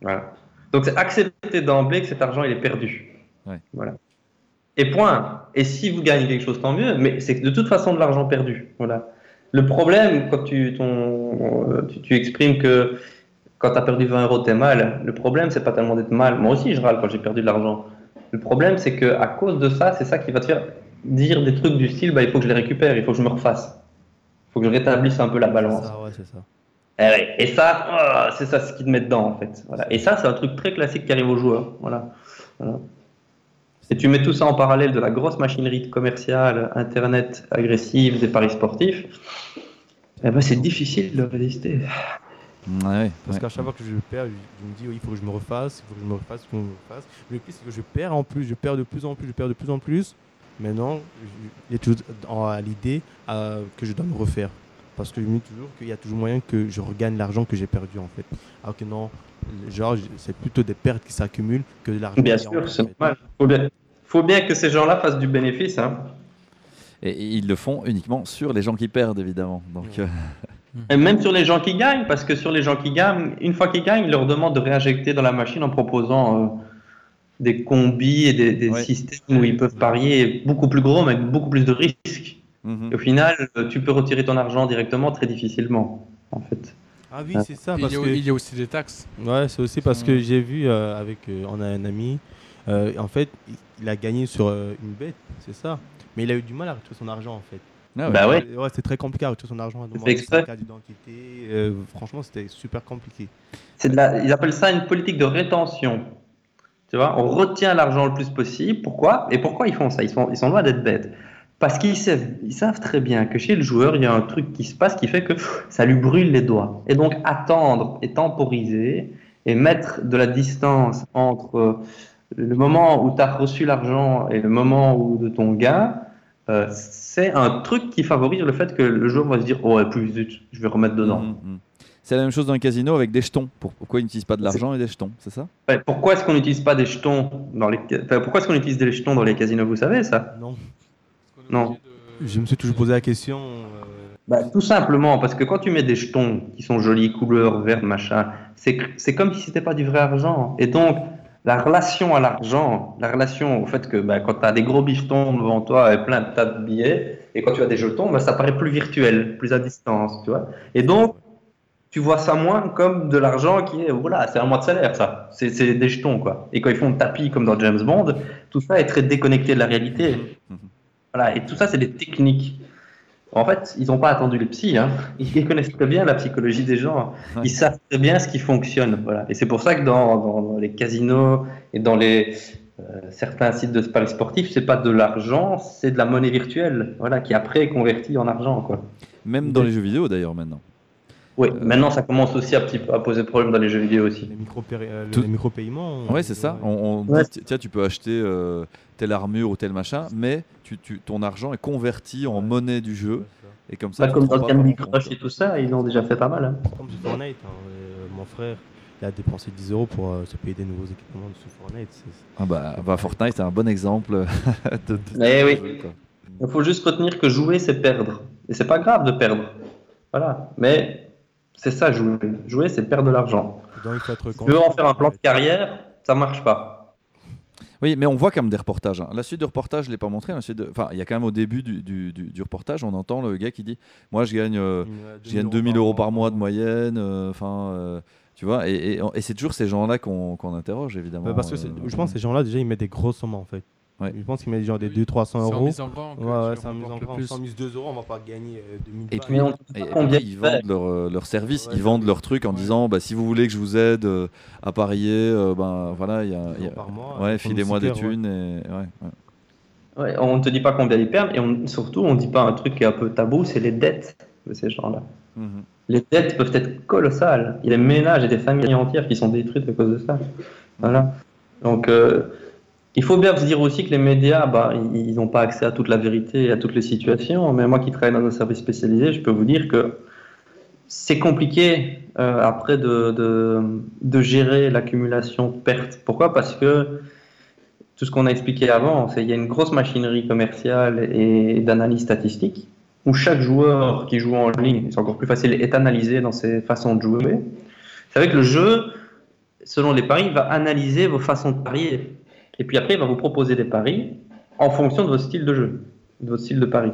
Voilà. Donc, c'est accepter d'emblée que cet argent, il est perdu. Ouais. Voilà. Et point. Et si vous gagnez quelque chose, tant mieux. Mais c'est de toute façon de l'argent perdu. Voilà. Le problème, quand tu, ton, euh, tu, tu exprimes que quand tu as perdu 20 euros, tu es mal, le problème, c'est pas tellement d'être mal. Moi aussi, je râle quand j'ai perdu de l'argent. Le problème, c'est que à cause de ça, c'est ça qui va te faire dire des trucs du style bah, il faut que je les récupère, il faut que je me refasse. Il faut que je rétablisse un peu la balance. Ça, ouais, c'est ça. Eh ouais, Et ça, oh, c'est ça ce qui te met dedans en fait. Voilà. Et ça, c'est un truc très classique qui arrive aux joueurs. Voilà. Voilà. Et tu mets tout ça en parallèle de la grosse machinerie commerciale, internet agressive, des paris sportifs, eh ben, c'est difficile de résister. Ouais, Parce ouais. qu'à chaque fois que je perds, je, me dis, oui, il faut que je me refasse, il faut que je me refasse, il faut que je me refasse. Mais le pire, c'est que je perds en plus, je perds de plus en plus, je perds de plus en plus. Maintenant, il y a toujours à l'idée euh, que je dois me refaire. Parce que je me dis toujours qu'il y a toujours moyen que je regagne l'argent que j'ai perdu en fait. Alors que non, genre, c'est plutôt des pertes qui s'accumulent que de l'argent. Bien sûr, c'est normal. Faut bien, faut bien que ces gens-là fassent du bénéfice. Hein. Et, et ils le font uniquement sur les gens qui perdent, évidemment. Donc, euh, Et même sur les gens qui gagnent, parce que sur les gens qui gagnent, une fois qu'ils gagnent, ils leur demandent de réinjecter dans la machine en proposant euh, des combis et des, des Ouais. systèmes où ils peuvent parier beaucoup plus gros, mais avec beaucoup plus de risques. mhm. Au final, euh, tu peux retirer ton argent directement très difficilement, en fait. Ah oui, c'est ça. Il y, a, que... il y a aussi des taxes. Ouais, c'est aussi parce que j'ai vu euh, avec, euh, on a un ami, euh, en fait, il- a gagné sur euh, une bête, c'est ça. Mais il a eu du mal à retirer son argent en fait. Ah ouais. Bah ouais. Ouais, c'était très compliqué à retirer son argent, à fait demander exprès. sa carte d'identité. euh, franchement, c'était super compliqué. C'est de la, ils appellent ça une politique de rétention. Tu vois, on retient l'argent le plus possible. Pourquoi? Et pourquoi ils font ça? Ils sont, ils sont loin d'être bêtes. Parce qu'ils savent, ils savent très bien que chez le joueur, il y a un truc qui se passe qui fait que ça lui brûle les doigts. Et donc, attendre et temporiser et mettre de la distance entre euh, le moment où tu as reçu l'argent et le moment où de ton gain, euh, c'est un truc qui favorise le fait que le joueur va se dire Oh, plus vite, je vais remettre dedans. Mhm, mhm. C'est la même chose dans le casino avec des jetons. Pour- Pourquoi ils n'utilisent pas de l'argent et des jetons C'est ça? Ouais, pourquoi est-ce qu'on n'utilise pas des jetons dans les enfin, pourquoi est-ce qu'on utilise des jetons dans les casinos? Vous savez ça? Non. Non. de- Je me suis toujours posé la question. euh, Bah, tout simplement parce que quand tu mets des jetons qui sont jolis couleurs vert machin c'est comme si c'était pas du vrai argent et donc la relation à l'argent la relation au fait que bah, quand tu as des gros bifetons devant toi et plein de tas de billets et quand tu as des jetons bah, ça paraît plus virtuel plus à distance tu vois et donc tu vois ça moins comme de l'argent qui est voilà c'est un mois de salaire ça c'est c'est des jetons quoi et quand ils font le tapis comme dans James Bond tout ça est très déconnecté de la réalité Mhm. voilà et tout ça c'est des techniques en fait ils n'ont pas attendu les psys hein. ils connaissent très bien la psychologie des gens Ouais. ils savent très bien ce qui fonctionne voilà et c'est pour ça que dans, dans- dans les casinos et dans les euh, certains sites de paris sportifs c'est pas de l'argent c'est de la monnaie virtuelle voilà qui après est convertie en argent quoi Même dans les jeux vidéo d'ailleurs maintenant. Oui maintenant ça commence aussi à, petit peu à poser problème dans les jeux vidéo aussi les micro euh, Tout- les micro-paiements. Ouais, c'est ça. On, on Ouais. dit, tiens, tu peux acheter euh, telle armure ou tel machin, mais tu, tu- ton argent est converti en monnaie du jeu. Et comme ça, Pas tu comme dans Candy. Crush et tout ça ils ont déjà fait pas mal hein. Comme sur Fortnite, hein, euh, mon frère, il a dépensé 10 euros pour euh, se payer des nouveaux équipements sur Fortnite. Ah bah, bah, Fortnite, c'est un bon exemple de, de- Eh oui. jeu. Il faut juste retenir que jouer, c'est perdre. Et c'est pas grave de perdre. Voilà. Mais c'est ça, jouer. Jouer, c'est perdre de l'argent. Si tu veux en faire un plan de carrière, ça marche pas. Oui, mais on voit quand même des reportages. hein. La suite du reportage, je ne l'ai pas montré. la suite de- Enfin, il y a quand même au début du, du- du- du reportage, on entend le gars qui dit Moi, je gagne, euh, je gagne 2000 euros par mois de moyenne. euh, Enfin, euh, tu vois. Et, et- et c'est toujours ces gens-là qu'on qu'on interroge, évidemment. Ouais, parce que euh, je pense que ces gens-là, déjà, ils mettent des grosses sommes en fait. Ouais. Je pense qu'ils mettent genre des Oui. 200-300 C'est en euros. mise en grand que Ouais, ouais, mise en grand. plus. Sans mise 2 euros, on va pas gagner euh, 2000 Et balles. puis, Mais on et- et puis combien ils vendent leur, euh, leur service, Ouais, ils vendent leur truc en Ouais. disant bah, si vous voulez que je vous aide euh, à parier, euh, ben voilà, il y a, il y a- par mois, ouais, euh, filez-moi des thunes et ouais, ouais. Ouais, on ne te dit pas combien ils perdent. Et on- surtout, on ne dit pas un truc qui est un peu tabou, c'est les dettes de ces gens-là. Mhm. Les dettes peuvent être colossales. Il y a des ménages et des familles entières qui sont détruites à cause de ça. Voilà. Donc, euh, il faut bien se dire aussi que les médias, bah, ils n'ont pas accès à toute la vérité et à toutes les situations. Mais moi qui travaille dans un service spécialisé, je peux vous dire que c'est compliqué euh, après de, gérer l'accumulation de pertes. Pourquoi? Parce que tout ce qu'on a expliqué avant. C'est il y a une grosse machinerie commerciale et d'analyse statistique où chaque joueur qui joue en ligne, c'est encore plus facile, est analysé dans ses façons de jouer. C'est vrai que le jeu, selon les paris, va analyser vos façons de parier. Et puis après, il va vous proposer des paris en fonction de votre style de jeu, de votre style de pari.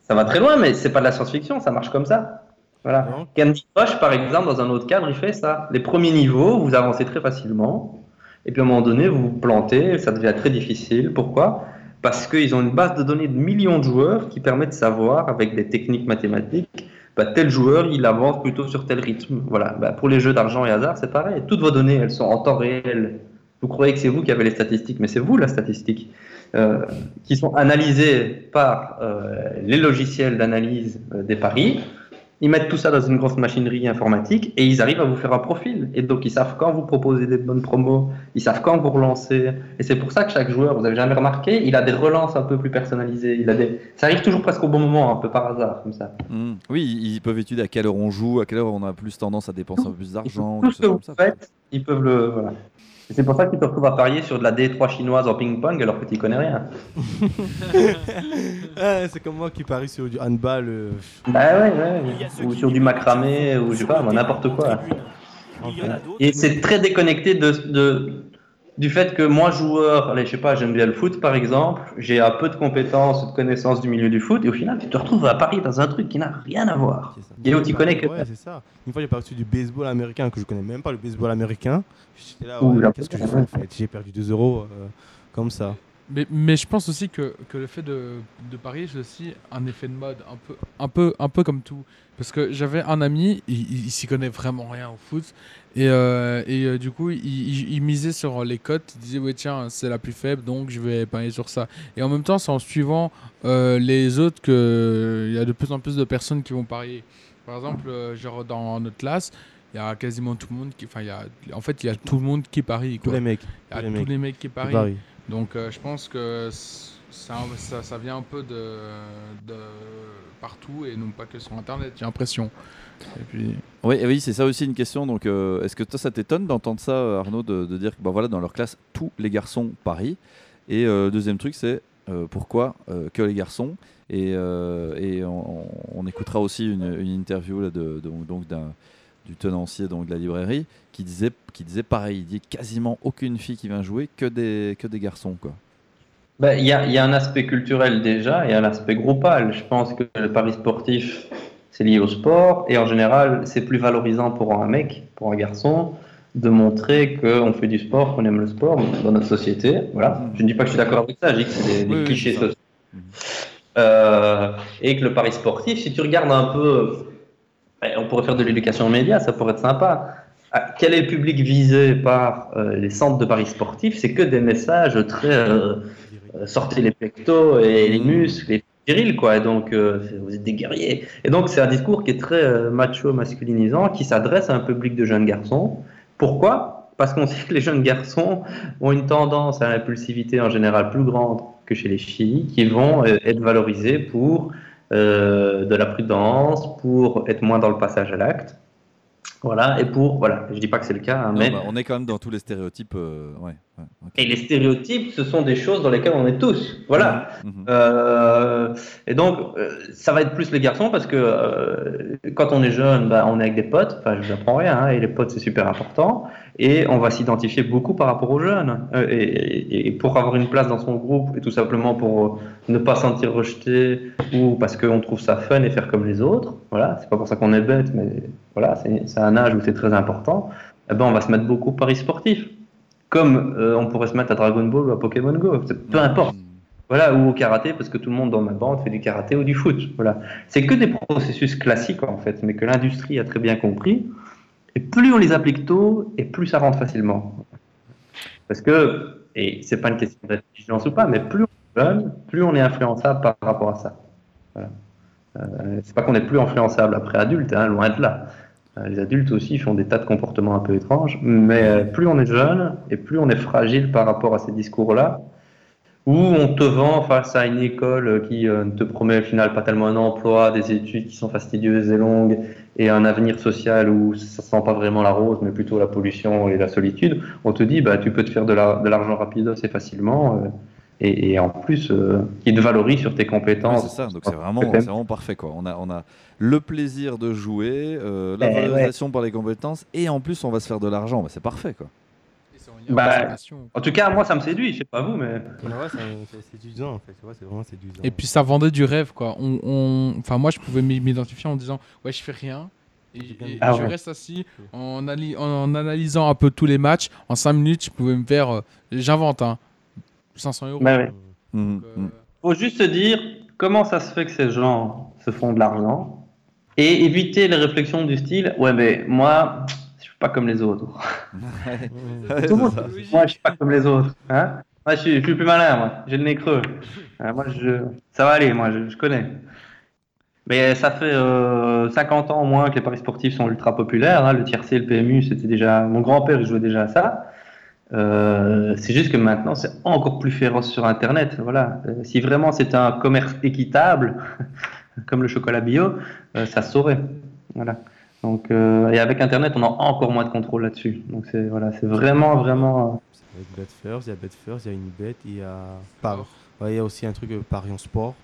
Ça va très loin, mais c'est pas de la science-fiction, ça marche comme ça. Voilà. Candy Crush, par exemple, dans un autre cadre, il fait ça. Les premiers niveaux, vous avancez très facilement. Et puis à un moment donné, vous vous plantez, ça devient très difficile. Pourquoi? Parce qu'ils ont une base de données de millions de joueurs qui permet de savoir, avec des techniques mathématiques, bah, tel joueur, il avance plutôt sur tel rythme. Voilà. Bah, pour les jeux d'argent et hasard, c'est pareil. Toutes vos données, elles sont en temps réel. Vous croyez que c'est vous qui avez les statistiques, mais c'est vous la statistique, euh, qui sont analysées par euh, les logiciels d'analyse euh, des paris. Ils mettent tout ça dans une grosse machinerie informatique et ils arrivent à vous faire un profil. Et donc, ils savent quand vous proposez des bonnes promos, ils savent quand vous relancez. Et c'est pour ça que chaque joueur, vous avez jamais remarqué, il a des relances un peu plus personnalisées. Il a des... Ça arrive toujours presque au bon moment, un peu par hasard, comme ça. Mmh. Oui, ils peuvent étudier à quelle heure on joue, à quelle heure on a plus tendance à dépenser un peu plus d'argent. Tout ce que vous faites, ils peuvent le. Voilà. C'est pour ça qu'ils se retrouvent à parier sur de la D3 chinoise en ping-pong alors que tu connais rien. c'est comme moi qui parie sur du handball. Euh... Bah ouais, ouais. Ou sur du macramé, ou je sais pas, n'importe quoi. Et c'est très déconnecté de, de, du fait que moi, joueur, allez, je sais pas, j'aime bien le foot par exemple, j'ai un peu de compétences, de connaissances du milieu du foot, et au final, tu te retrouves à Paris dans un truc qui n'a rien à voir. Et où tu connais que. Ouais, c'est ça. Une fois, j'ai parti du baseball américain, que je connais même pas le baseball américain. J'étais là, ouais, qu'est-ce que j'ai fait en fait? J'ai perdu 2 euros euh, comme ça. Mais, mais, je pense aussi que, que le fait de, de parier, c'est aussi un effet de mode, un peu, un peu, un peu comme tout. Parce que j'avais un ami, il, il, s'y connaît vraiment rien au foot, et, euh, et euh, du coup, il, il, misait sur les cotes, il disait, ouais, tiens, c'est la plus faible, donc je vais parier sur ça. Et en même temps, c'est en suivant euh, les autres qu'il y a de plus en plus de personnes qui vont parier. Par exemple, genre dans notre classe, il y a quasiment tout le monde qui. Enfin, il y a, en fait, il y a tout le monde qui parie. Quoi. Tous les mecs. Il y a tous les mecs, les mecs qui parient. Donc je pense que ça, ça, ça, vient un peu de, de, partout et non pas que sur Internet, j'ai l'impression. Oui, oui c'est ça aussi une question. Donc, euh, est-ce que ça t'étonne d'entendre ça, Arnaud, de, dire que bah, voilà, dans leur classe, tous les garçons parient? Et euh, deuxième truc, c'est euh, pourquoi que les garçons? Et, on, écoutera aussi une, interview de, donc d'un du tenancier donc, de la librairie qui disait, qui disait pareil, il dit quasiment aucune fille qui vient jouer, que des, que des garçons. quoi. Ben, il y, a, y, a, un aspect culturel déjà et un aspect groupal. Je pense que le pari sportif, c'est lié au sport et en général, c'est plus valorisant pour un mec, pour un garçon, de montrer qu'on fait du sport, qu'on aime le sport dans notre société. Voilà. Je ne dis pas que je suis d'accord avec ça, je dis que c'est des, des oui, clichés sociaux. Euh, et que le pari sportif, si tu regardes un peu on pourrait faire de l'éducation média, ça pourrait être sympa. Ah, quel est le public visé par euh, les centres de paris sportifs? C'est que des messages très euh, euh, sortez les pectos et les muscles, les virils, quoi. Et donc, vous êtes des guerriers. Et donc, c'est un discours qui est très macho, masculinisant, qui s'adresse à un public de jeunes garçons. Pourquoi? Parce qu'on sait que les jeunes garçons ont une tendance à l'impulsivité en général plus grande que chez les filles, qui vont être valorisées pour euh, de la prudence, pour être moins dans le passage à l'acte. Voilà, et pour. Voilà, je dis pas que c'est le cas, hein, non, mais. Bah, on est quand même dans tous les stéréotypes. Euh, ouais, ouais okay. Et les stéréotypes, ce sont des choses dans lesquelles on est tous. Voilà. Mmh, mmh. Euh, et donc, euh, ça va être plus les garçons parce que quand on est jeune, bah, on est avec des potes. Enfin, je vous apprends rien, hein, et les potes, c'est super important. Et on va s'identifier beaucoup par rapport aux jeunes. Euh, et, et, et, pour avoir une place dans son groupe, et tout simplement pour ne pas sentir rejeté, ou parce qu'on trouve ça fun et faire comme les autres. Voilà, c'est pas pour ça qu'on est bête, mais voilà, c'est un âge où c'est très important. Eh ben, on va se mettre beaucoup paris sportif comme euh, on pourrait se mettre à Dragon Ball ou à Pokémon Go, peu importe. Voilà, ou au karaté, parce que tout le monde dans ma bande fait du karaté ou du foot. Voilà. C'est que des processus classiques, en fait, mais que l'industrie a très bien compris. Et plus on les applique tôt, et plus ça rentre facilement. Parce que, et c'est pas une question d'intelligence ou pas, mais plus on est jeune, plus on est influençable par rapport à ça. Voilà. Euh, c'est pas qu'on est plus influençable après adulte, hein, loin de là. Euh, les adultes aussi font des tas de comportements un peu étranges, mais euh, plus on est jeune et plus on est fragile par rapport à ces discours-là, où on te vend face à une école qui euh, ne te promet au final pas tellement un emploi, des études qui sont fastidieuses et longues, et un avenir social où ça sent pas vraiment la rose, mais plutôt la pollution et la solitude, on te dit bah tu peux te faire de la- de l'argent rapide assez facilement. euh, et, et en plus, euh, qui te valorise sur tes Ouais, compétences. c'est ça, donc c'est vraiment, parfait quoi. On a, on a le plaisir de jouer, euh, la Eh ouais. valorisation par les compétences, et en plus on va se faire de l'argent. Bah, c'est parfait quoi. Bah, en tout cas, moi, ça me séduit. Je sais pas vous, mais. Ouais, c'est- séduisant en fait. Ouais, c'est vraiment séduisant. Et puis ça vendait du rêve, quoi. On, on- Enfin, moi, je pouvais m'identifier en disant, ouais, je fais rien. Et, et Ah je ouais. reste assis en, analysant un peu tous les matchs. En 5 minutes, je pouvais me faire, euh, j'invente, hein, 500 euros. Bah ouais. Mhm, mhm. faut juste se dire comment ça se fait que ces gens se font de l'argent et éviter les réflexions du style ouais mais moi pas comme les autres Tout le monde moi je suis pas comme les autres hein moi je suis, je suis plus malin moi j'ai le nez creux Euh, moi je ça va aller moi je, je connais mais ça fait euh, 50 ans au moins que les paris sportifs sont ultra populaires hein. le tiercé le PMU c'était déjà mon grand-père il jouait déjà à ça euh, c'est juste que maintenant, c'est encore plus féroce sur Internet. Voilà. Euh, si vraiment c'était un commerce équitable, comme le chocolat bio, euh, ça se saurait. Voilà. Donc, euh, et avec Internet, on a encore moins de contrôle là-dessus. Donc, c'est voilà, c'est vraiment, vraiment. Avec Betfirst, il y a Betfirst, il y a Unibet, il y a Par- ouais, il y a aussi un truc euh, Parion Sport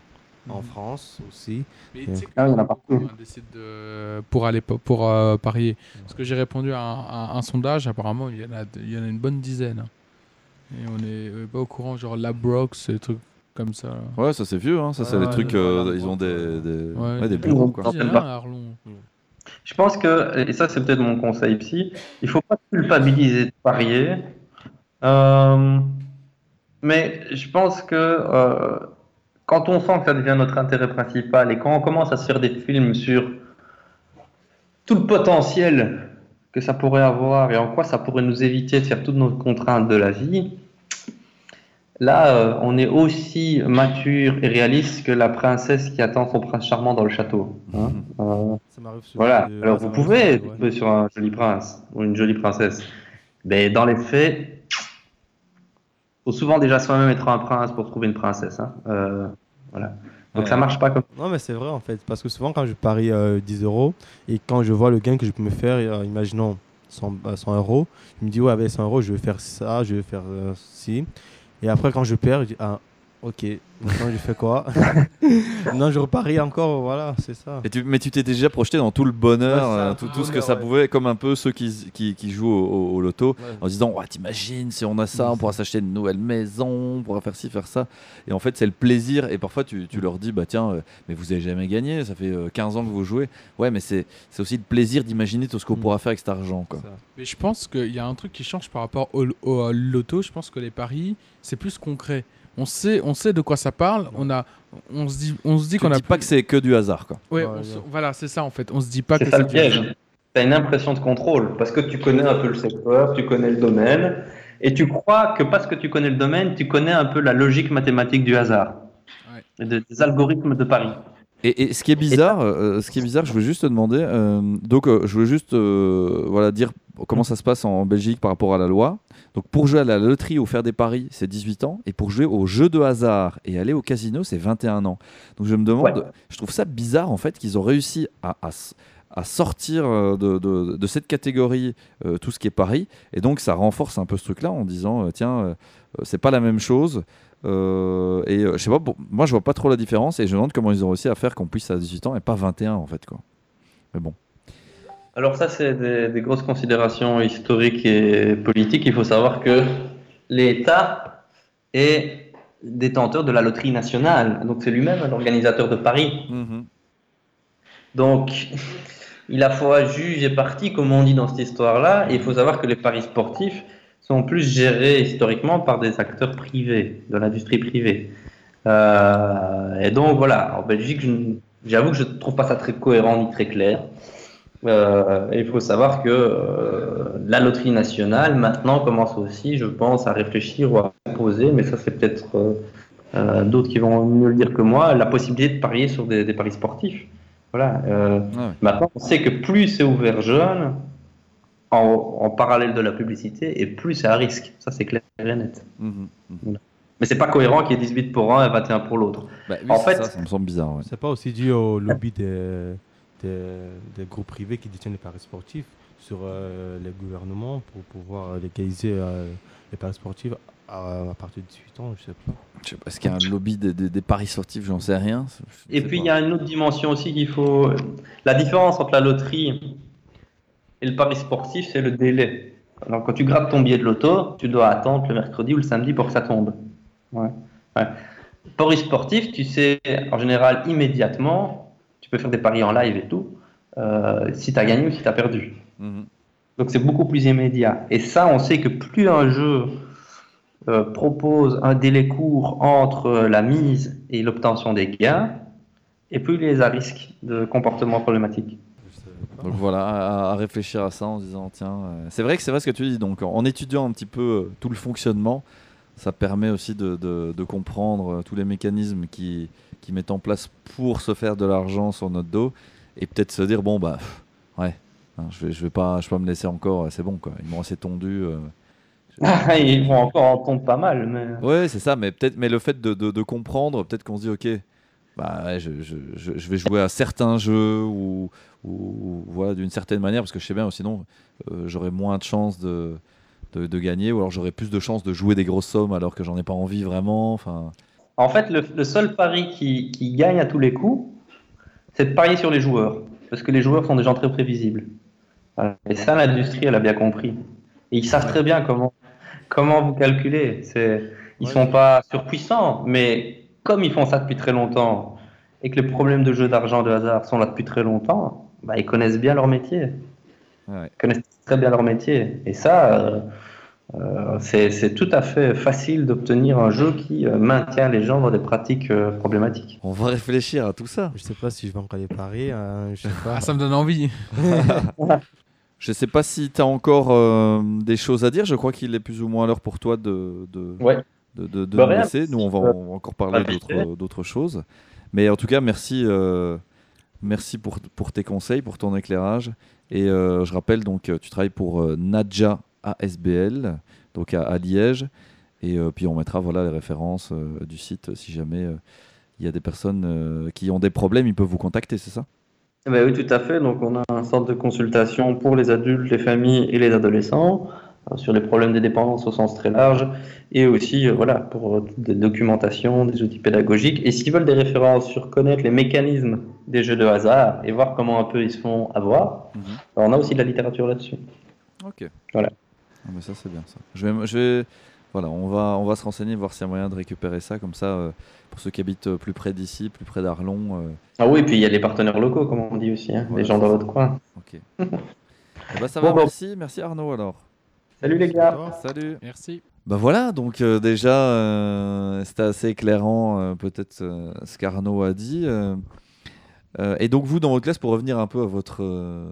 en France aussi. Mais tu sais que Ah il y en a partout. on décide de- pour aller po- pour euh, parier. Parce que j'ai répondu à un, à un sondage, apparemment, il y en a, il y en a une bonne dizaine. Et on est euh, pas au courant, genre Labrox, des trucs comme ça. là. Ouais, ça c'est vieux, hein. ça c'est trucs, ouais, euh, voilà. ils ont des, des, Ouais. ouais, des bureaux quoi. Il y en a un à Arlon. Je pense que, et ça c'est peut-être mon conseil psy, il faut pas culpabiliser de parier. Euh, mais je pense que euh, quand on sent que ça devient notre intérêt principal et quand on commence à se faire des films sur tout le potentiel que ça pourrait avoir et en quoi ça pourrait nous éviter de faire toutes nos contraintes de la vie, là euh, on est aussi mature et réaliste que la princesse qui attend son prince charmant dans le château. hein. Euh, Ça voilà, alors ça vous pouvez ouais. tomber sur un joli prince ou une jolie princesse, mais dans les faits, faut souvent déjà soi-même être un prince pour trouver une princesse. hein. Euh, voilà. Donc Ouais. ça marche pas comme Non, mais c'est vrai en fait, parce que souvent quand je parie euh, 10 euros et quand je vois le gain que je peux me faire, euh, imaginons 100, euh, 100 euros, je me dis ouais, avec 100 euros, je vais faire ça, je vais faire euh, ci. Et après, quand je perds, ah, ok, maintenant je fais quoi Non, je reparie encore, voilà, c'est ça. Et tu, mais tu t'es déjà projeté dans tout le bonheur, Ouais, ça, euh, tout ce que ça ouais. pouvait, comme un peu ceux qui, qui, qui jouent au, loto, Ouais. en se disant ouais, T'imagines, si on a ça, on pourra s'acheter une nouvelle maison, on pourra faire ci, faire ça. Et en fait, c'est le plaisir. Et parfois, tu, tu leur dis Bah tiens, euh, mais vous avez jamais gagné, ça fait euh, 15 ans que vous jouez. Ouais, mais c'est aussi le plaisir d'imaginer tout ce qu'on Mm. pourra faire avec cet argent. Quoi. Mais je pense qu'il y a un truc qui change par rapport au, loto. Je pense que les paris, c'est plus concret. On sait, on sait de quoi ça parle. On a, on se dit, on se dit qu'on a dis pas que c'est que du hasard. Quoi. Ouais, Ouais, on ouais. se- voilà, c'est ça en fait. On se dit pas C'est que ça c'est le du piège. Tu as une impression de contrôle parce que tu connais un peu le secteur, tu connais le domaine et tu crois que parce que tu connais le domaine, tu connais un peu la logique mathématique du hasard Ouais. et de- des algorithmes de Paris. Et, et ce qui est bizarre, euh, ce qui est bizarre, je veux juste te demander. euh, donc, euh, je veux juste, euh, voilà, dire comment ça se passe en Belgique par rapport à la loi. Donc, pour jouer à la loterie ou faire des paris, c'est 18 ans, et pour jouer au jeu de hasard et aller au casino, c'est 21 ans. Donc, je me demande, Ouais. je trouve ça bizarre en fait qu'ils ont réussi à, à s- à sortir euh, de, de- de cette catégorie euh, tout ce qui est paris, et donc ça renforce un peu ce truc-là en disant, euh, tiens, euh, c'est pas la même chose. Et je sais pas, bon, moi je vois pas trop la différence et je me demande comment ils ont réussi à faire qu'on puisse à 18 ans et pas 21 en fait quoi. Mais bon. Alors ça, c'est des, des grosses considérations historiques et politiques. Il faut savoir que l'État est détenteur de la loterie nationale. Donc c'est lui-même l'organisateur de Paris. Donc, il a foi juge et partie, comme on dit dans cette histoire-là. Et il faut savoir que les paris sportifs sont plus gérés historiquement par des acteurs privés, de l'industrie privée. Euh, et donc voilà, en Belgique, j'avoue que je ne trouve pas ça très cohérent ni très clair. Euh, il faut savoir que euh, la loterie nationale maintenant commence aussi, je pense, à réfléchir ou à proposer, mais ça c'est peut-être euh, euh, d'autres qui vont mieux le dire que moi, la possibilité de parier sur des, des paris sportifs. Voilà. euh, Ouais. Maintenant, on sait que plus c'est ouvert jeune, en, en parallèle de la publicité, et plus c'est à risque. Ça c'est clair et net. Mhm, mhm. Mais c'est pas cohérent qu'il y ait 18 pour un et 21 pour l'autre. Bah, oui, En fait- ça, ça me semble bizarre. ouais. C'est pas aussi dû au lobby des, des, des groupes privés qui détiennent les paris sportifs sur euh, les gouvernements pour pouvoir légaliser euh, les paris sportifs à, à partir de 18 ans, je sais pas. Je sais pas, est-ce qu'il y a un lobby des, des- des paris sportifs J'en sais rien. Je Et sais puis il y a une autre dimension aussi qu'il faut. La différence entre la loterie et le pari sportif, c'est le délai. Alors quand tu grattes ton billet de loto, tu dois attendre le mercredi ou le samedi pour que ça tombe. Ouais. Ouais. Pari sportif, tu sais en général immédiatement, peux faire des paris en live et tout, euh, si tu as gagné ou si tu as perdu. Mhm. Donc c'est beaucoup plus immédiat. Et ça, on sait que plus un jeu euh, propose un délai court entre euh, la mise et l'obtention des gains, et plus il est à risque de comportement problématique. Donc voilà, à, réfléchir à ça en se disant tiens, euh, c'est vrai que c'est vrai ce que tu dis. Donc en, étudiant un petit peu tout le fonctionnement, ça permet aussi de, de- de comprendre tous les mécanismes qui, qui mettent en place pour se faire de l'argent sur notre dos et peut-être se dire bon bah pff, ouais, hein, je vais je vais pas je vais pas me laisser encore, euh, c'est bon quoi. Ils m'ont assez tondu. euh, Ils vont encore en tomber pas mal, mais Ouais, c'est ça, mais peut-être, mais le fait de, de- de comprendre, peut-être qu'on se dit, ok, bah ouais, je, je- je- je vais jouer à certains jeux ou, ou- ou voilà d'une certaine manière, parce que je sais bien, sinon euh, j'aurais moins de chances de, de, de gagner, ou alors j'aurais plus de chances de jouer des grosses sommes alors que j'en ai pas envie vraiment. Enfin, en fait, le, le seul pari qui, qui gagne à tous les coups, c'est de parier sur les joueurs, parce que les joueurs sont des gens très prévisibles. Voilà. Et ça, l'industrie, elle a bien compris. Et ils savent très bien comment, comment vous calculer. C'est, ils Ouais. sont pas surpuissants, mais comme ils font ça depuis très longtemps et que les problèmes de jeu d'argent, de hasard sont là depuis très longtemps, bah, ils connaissent bien leur métier. ouais. Ils connaissent très bien leur métier. Et ça, euh, c'est, c'est tout à fait facile d'obtenir un jeu qui euh, maintient les gens dans des pratiques euh, problématiques. On va réfléchir à tout ça. Je sais pas si je vais encore les paris, hein, je sais pas. Ah, ça me donne envie. Je sais pas si tu as encore euh, des choses à dire. Je crois qu'il est plus ou moins l'heure pour toi de, de, Ouais. de, de, de Bah, nous laisser. Nous, on va, encore parler d'autres, choses. Mais en tout cas, merci, euh, merci pour, pour tes conseils, pour ton éclairage. Et euh, je rappelle, donc, euh, tu travailles pour euh, Nadja ASBL, donc à, à Liège. Et euh, puis, on mettra voilà, les références euh, du site si jamais euh, il y a des personnes euh, qui ont des problèmes, ils peuvent vous contacter, c'est ça? Eh ben oui, tout à fait. Donc, on a un centre de consultation pour les adultes, les familles et les adolescents euh, sur les problèmes des dépendances au sens très large et aussi euh, voilà, pour euh, des documentations, des outils pédagogiques. Et s'ils veulent des références sur connaître les mécanismes des jeux de hasard et voir comment un peu ils se font avoir, Mhm. ben, on a aussi de la littérature là-dessus. Ok. Voilà. Ah, mais ça c'est bien ça. Je vais, je vais, voilà, on va, on va se renseigner, voir s'il y a moyen de récupérer ça comme ça euh, pour ceux qui habitent euh, plus près d'ici, plus près d'Arlon. euh, Ah oui, et puis il y a les partenaires locaux, comme on dit aussi, hein, Voilà, les gens dans votre coin. ok. Eh ben, ça va, bon. merci, merci Arnaud alors. Salut les gars. Salut. Merci. Bah voilà, donc euh, déjà euh, c'était assez éclairant euh, peut-être euh, ce qu'Arnaud a dit. euh, euh, et donc vous dans votre classe, pour revenir un peu à votre euh,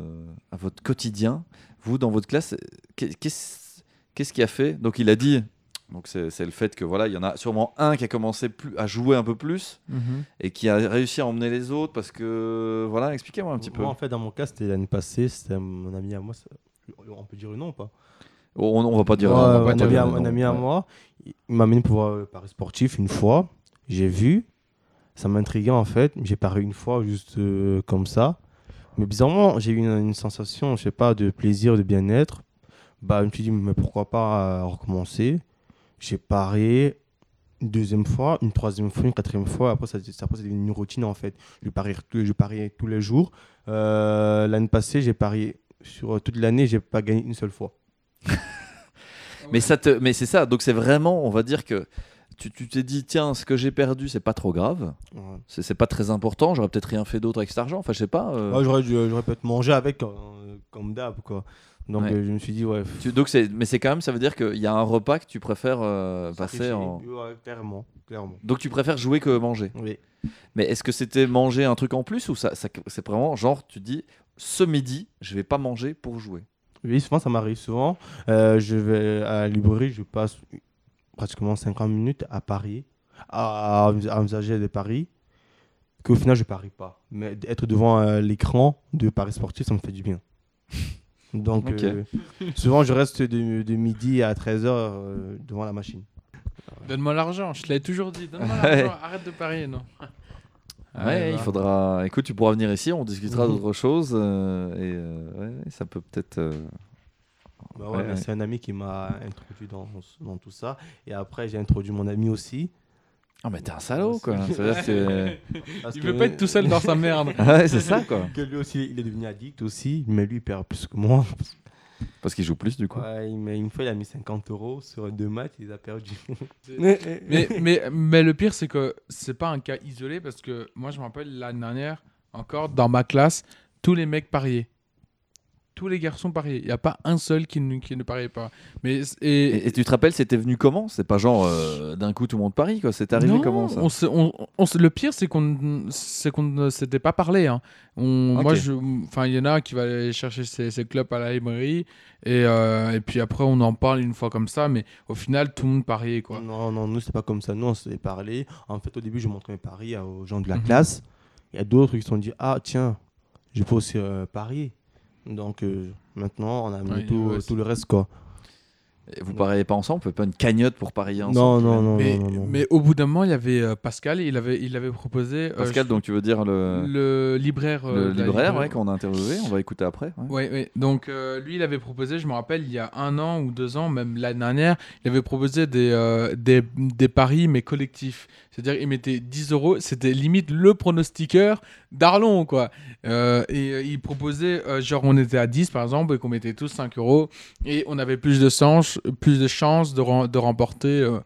à votre quotidien, vous dans votre classe, qu'est- qu'est-ce qui a fait? Donc il a dit, donc c'est le fait que voilà, il y en a sûrement un qui a commencé plus, à jouer un peu plus et qui a réussi à emmener les autres parce que voilà, expliquez-moi un petit peu. Moi, en fait, dans mon cas, c'était l'année passée, c'était mon ami à moi. On peut dire le nom ou pas? On, on va pas dire. Pas un, ami à, un ami à moi, il m'a amené pour voir le Paris sportif une fois. J'ai vu, ça m'intriguait en fait. J'ai parié une fois juste euh, comme ça. Mais bizarrement, j'ai eu une, sensation, je sais pas, de plaisir, de bien-être. Bah, je me suis dit, mais pourquoi pas euh, recommencer? J'ai parié une deuxième fois, une troisième fois, une quatrième fois. Après, ça, ça, après, une routine en fait. Je tous- je pariais tous les jours. Euh, L'année passée, j'ai parié sur euh, toute l'année, j'ai pas gagné une seule fois. Mais ça te, mais c'est ça. Donc c'est vraiment, on va dire que tu t'es dit tiens, ce que j'ai perdu, c'est pas trop grave. Ouais. C'est pas très important. J'aurais peut-être rien fait d'autre avec cet argent. Enfin, je sais pas. euh, Ouais, j'aurais, peut-être mangé avec, euh, comme d'hab, quoi. Donc Ouais. euh, je me suis dit, ouais. tu- donc c'est, mais c'est quand même, ça veut dire qu'il y a un repas que tu préfères euh, passer en. Clairement, clairement. Donc tu préfères jouer que manger. Oui. Mais est-ce que c'était manger un truc en plus ou ça, ça- c'est vraiment genre tu dis ce midi, je vais pas manger pour jouer? Oui, souvent ça m'arrive souvent. Euh, je vais à la librairie, je passe pratiquement 50 minutes à parier, à, à envisager des paris, qu'au final je parie pas. Mais être devant euh, l'écran de paris sportif, ça me fait du bien. Donc euh, souvent je reste de, de midi à 13h devant la machine. Donne-moi l'argent, je te l'avais toujours dit. Donne-moi Ouais. l'argent, arrête de parier, non. Ouais, Ouais, il bah. faudra. Écoute, tu pourras venir ici, on discutera Mhm. d'autres choses. euh, et euh, ouais, ça peut peut-être. Bah ouais, Ouais, c'est un ami qui m'a introduit dans, dans tout ça. Et après, j'ai introduit mon ami aussi. Ah, mais t'es un salaud, quoi. Que. Parce Il que- veut pas être tout seul dans sa merde. ouais, c'est ça, quoi. Que lui aussi, il est devenu addict aussi, mais lui, il perd plus que moi. Parce qu'il joue plus, du coup. Ouais, mais une fois, il a mis 50 euros sur deux matchs, il a perdu. mais, mais, mais le pire, c'est que c'est pas un cas isolé parce que moi, je me rappelle l'année dernière, encore dans ma classe, tous les mecs pariaient. Tous les garçons pariaient. Il n'y a pas un seul qui ne, qui ne pariait pas. Mais, et, Et, et tu te rappelles, c'était venu comment? C'est pas genre euh, d'un coup tout le monde parie, quoi. C'est arrivé Non, comment ça? on se- on- on se- Le pire, c'est qu'on c'est qu'on ne s'était pas parlé. hein. On. Moi, je, enfin, il y en a qui va aller chercher ses, ses clubs à la librairie et, euh, et puis après, on en parle une fois comme ça. Mais au final, tout le monde pariait quoi. Non, non, nous, c'est pas comme ça. Nous, on s'est parlé. En fait, au début, je montrais mes paris à- aux gens de la Mhm. classe. Il y a d'autres qui se sont dit Ah, tiens, je peux aussi euh, parier. Donc, euh, maintenant, on a mis Ouais, tout, ouais, tout le reste, quoi. Et Vous pariez pas ensemble On peut pas une cagnotte pour parier Non, ensemble non, non, mais, non, non, non. mais au bout d'un moment, il y avait euh, Pascal. Il avait, il avait proposé euh, Pascal, donc tu veux dire le, le libraire. euh, le libraire librairie. ouais, qu'on a interviewé On va écouter après. ouais. Ouais, ouais. Donc euh, lui, il avait proposé, je me rappelle, il y a un an ou deux ans, même l'année dernière, il avait proposé des, euh, des, des paris, mais collectifs. C'est-à-dire, il mettait 10 euros, c'était limite le pronostiqueur d'Arlon, quoi. Euh, et euh, il proposait, euh, genre, on était à 10 par exemple, et qu'on mettait tous 5 euros, et on avait plus de, sens, plus de chances de, rem- de remporter, euh,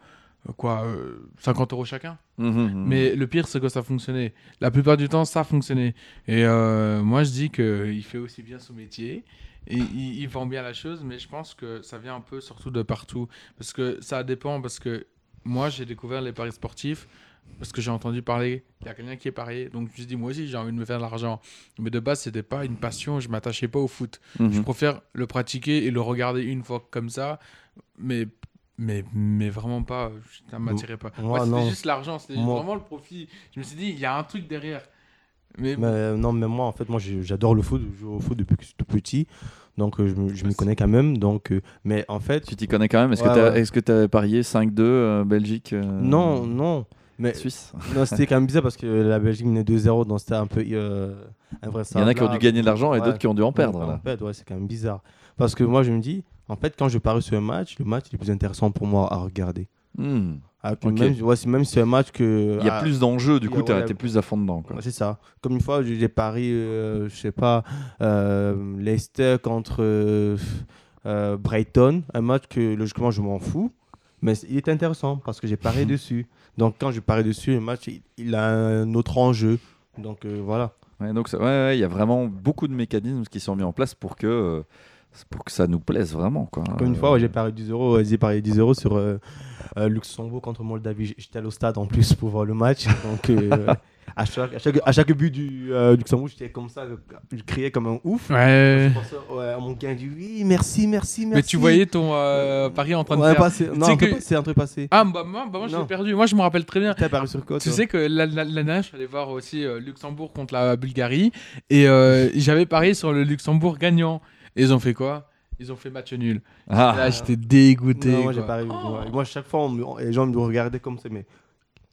quoi, euh, 50 euros chacun. Mhm, mhm. Mais le pire, c'est que ça fonctionnait. La plupart du temps, ça fonctionnait. Et euh, moi, je dis qu'il fait aussi bien son métier. Et il, il vend bien la chose, mais je pense que ça vient un peu surtout de partout. Parce que ça dépend, parce que moi, j'ai découvert les paris sportifs parce que j'ai entendu parler, il y a quelqu'un qui est parié. Donc je me suis dit, moi aussi, j'ai envie de me faire de l'argent. Mais de base, c'était pas une passion, je m'attachais pas au foot. Mhm. Je préfère le pratiquer et le regarder une fois comme ça, mais, mais, mais vraiment pas, ça m'attirait pas. Moi, Moi, c'était juste l'argent, c'était vraiment le profit. Je me suis dit, il y a un truc derrière. Mais, Mais, non, mais moi, en fait, moi, j'adore le foot. Je joue au foot depuis que je suis tout petit. Donc, euh, je me- je m'y connais quand même. Donc, euh, mais en fait. Tu t'y connais quand même? Est-ce Ouais, que t'as- ouais. est-ce que tu avais parié 5-2 euh, Belgique euh, Non, non. Mais Suisse? non, c'était quand même bizarre parce que la Belgique menait 2-0, donc c'était un peu euh, Il y en a qui ont dû gagner de l'argent et d'autres qui ont dû en perdre. En fait, ouais, c'est quand même bizarre. Parce que moi, je me dis, en fait, quand je parie sur un match, le match est le plus intéressant pour moi à regarder. Hmm. Alors que Ok. même, ouais, même si c'est un match que. Il y a ah, plus d'enjeux, du coup, tu ouais, été plus à fond dedans. Ouais, c'est ça. Comme une fois, j'ai parié, euh, je sais pas, euh, Leicester contre euh, euh, Brighton, un match que logiquement je m'en fous, mais il est intéressant parce que j'ai parié dessus. Donc quand je parie dessus, le match il, il a un autre enjeu. Donc euh, voilà. Ouais, donc, ouais, ouais, il y a vraiment beaucoup de mécanismes qui sont mis en place pour que, pour que ça nous plaise vraiment. Quoi. Comme une fois, ouais, j'ai parié 10 euros, j'ai parié 10 euros sur euh, euh, Luxembourg contre Moldavie. J'étais allé au stade en plus pour voir le match. Donc euh, à, chaque, à, chaque, à chaque but du euh, Luxembourg, j'étais comme ça, je criais comme un ouf. Ouais. Je pensais, ouais, mon gars dit oui, merci, merci, merci. Mais tu voyais ton euh, pari en train de Tu non, truc que- passé, un truc passé. Ah, bah moi, bah moi je l'ai perdu. Moi, je me rappelle très bien. T'as parié sur quoi Tu sais que la- la- dernière, je suis allé voir aussi euh, Luxembourg contre la Bulgarie et euh, j'avais parié sur le Luxembourg gagnant. Et ils ont fait quoi? Ils ont fait match nul. Ah. Là, j'étais dégoûté. Non, moi, j'ai quoi. Oh. Moi, chaque fois, on me- les gens me regardaient comme ça, mais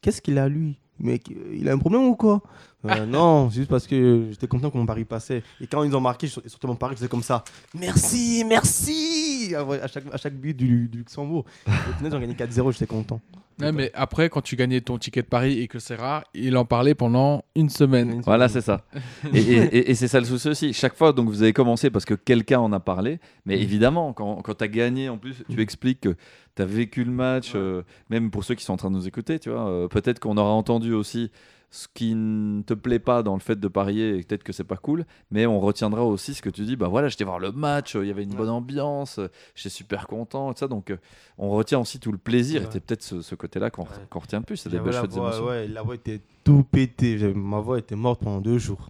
qu'est-ce qu'il a lui? Mec, euh, il a un problème ou quoi? Euh, Non, c'est juste parce que j'étais content que mon pari passait. Et quand ils ont marqué, sortais mon pari, je faisais comme ça. Merci, merci à, ouais, à chaque, à chaque but du, du Luxembourg. Au final, ils ont gagné 4-0, j'étais content. Ouais, mais après, quand tu gagnais ton ticket de Paris et que c'est rare, il en parlait pendant une semaine. Voilà, c'est ça. et et- et- et c'est ça le souci aussi. Chaque fois, donc, vous avez commencé parce que quelqu'un en a parlé. Mais Mm. évidemment, quand, quand tu as gagné, en plus, tu expliques que tu as vécu le match, euh, même pour ceux qui sont en train de nous écouter, tu vois. euh, peut-être qu'on aura entendu aussi ce qui ne te plaît pas dans le fait de parier et peut-être que c'est pas cool, mais on retiendra aussi ce que tu dis. Bah voilà, j'étais voir le match, euh, il y avait une bonne ambiance, euh, j'étais super content, et tout ça. Donc, euh, on retient aussi tout le plaisir. Et Ouais. c'est peut-être ce, ce côté-là qu'on qu'on retient le plus. C'est des belles émotions. ouais, la voix était tout pété. J'avais- Ma voix était morte pendant deux jours.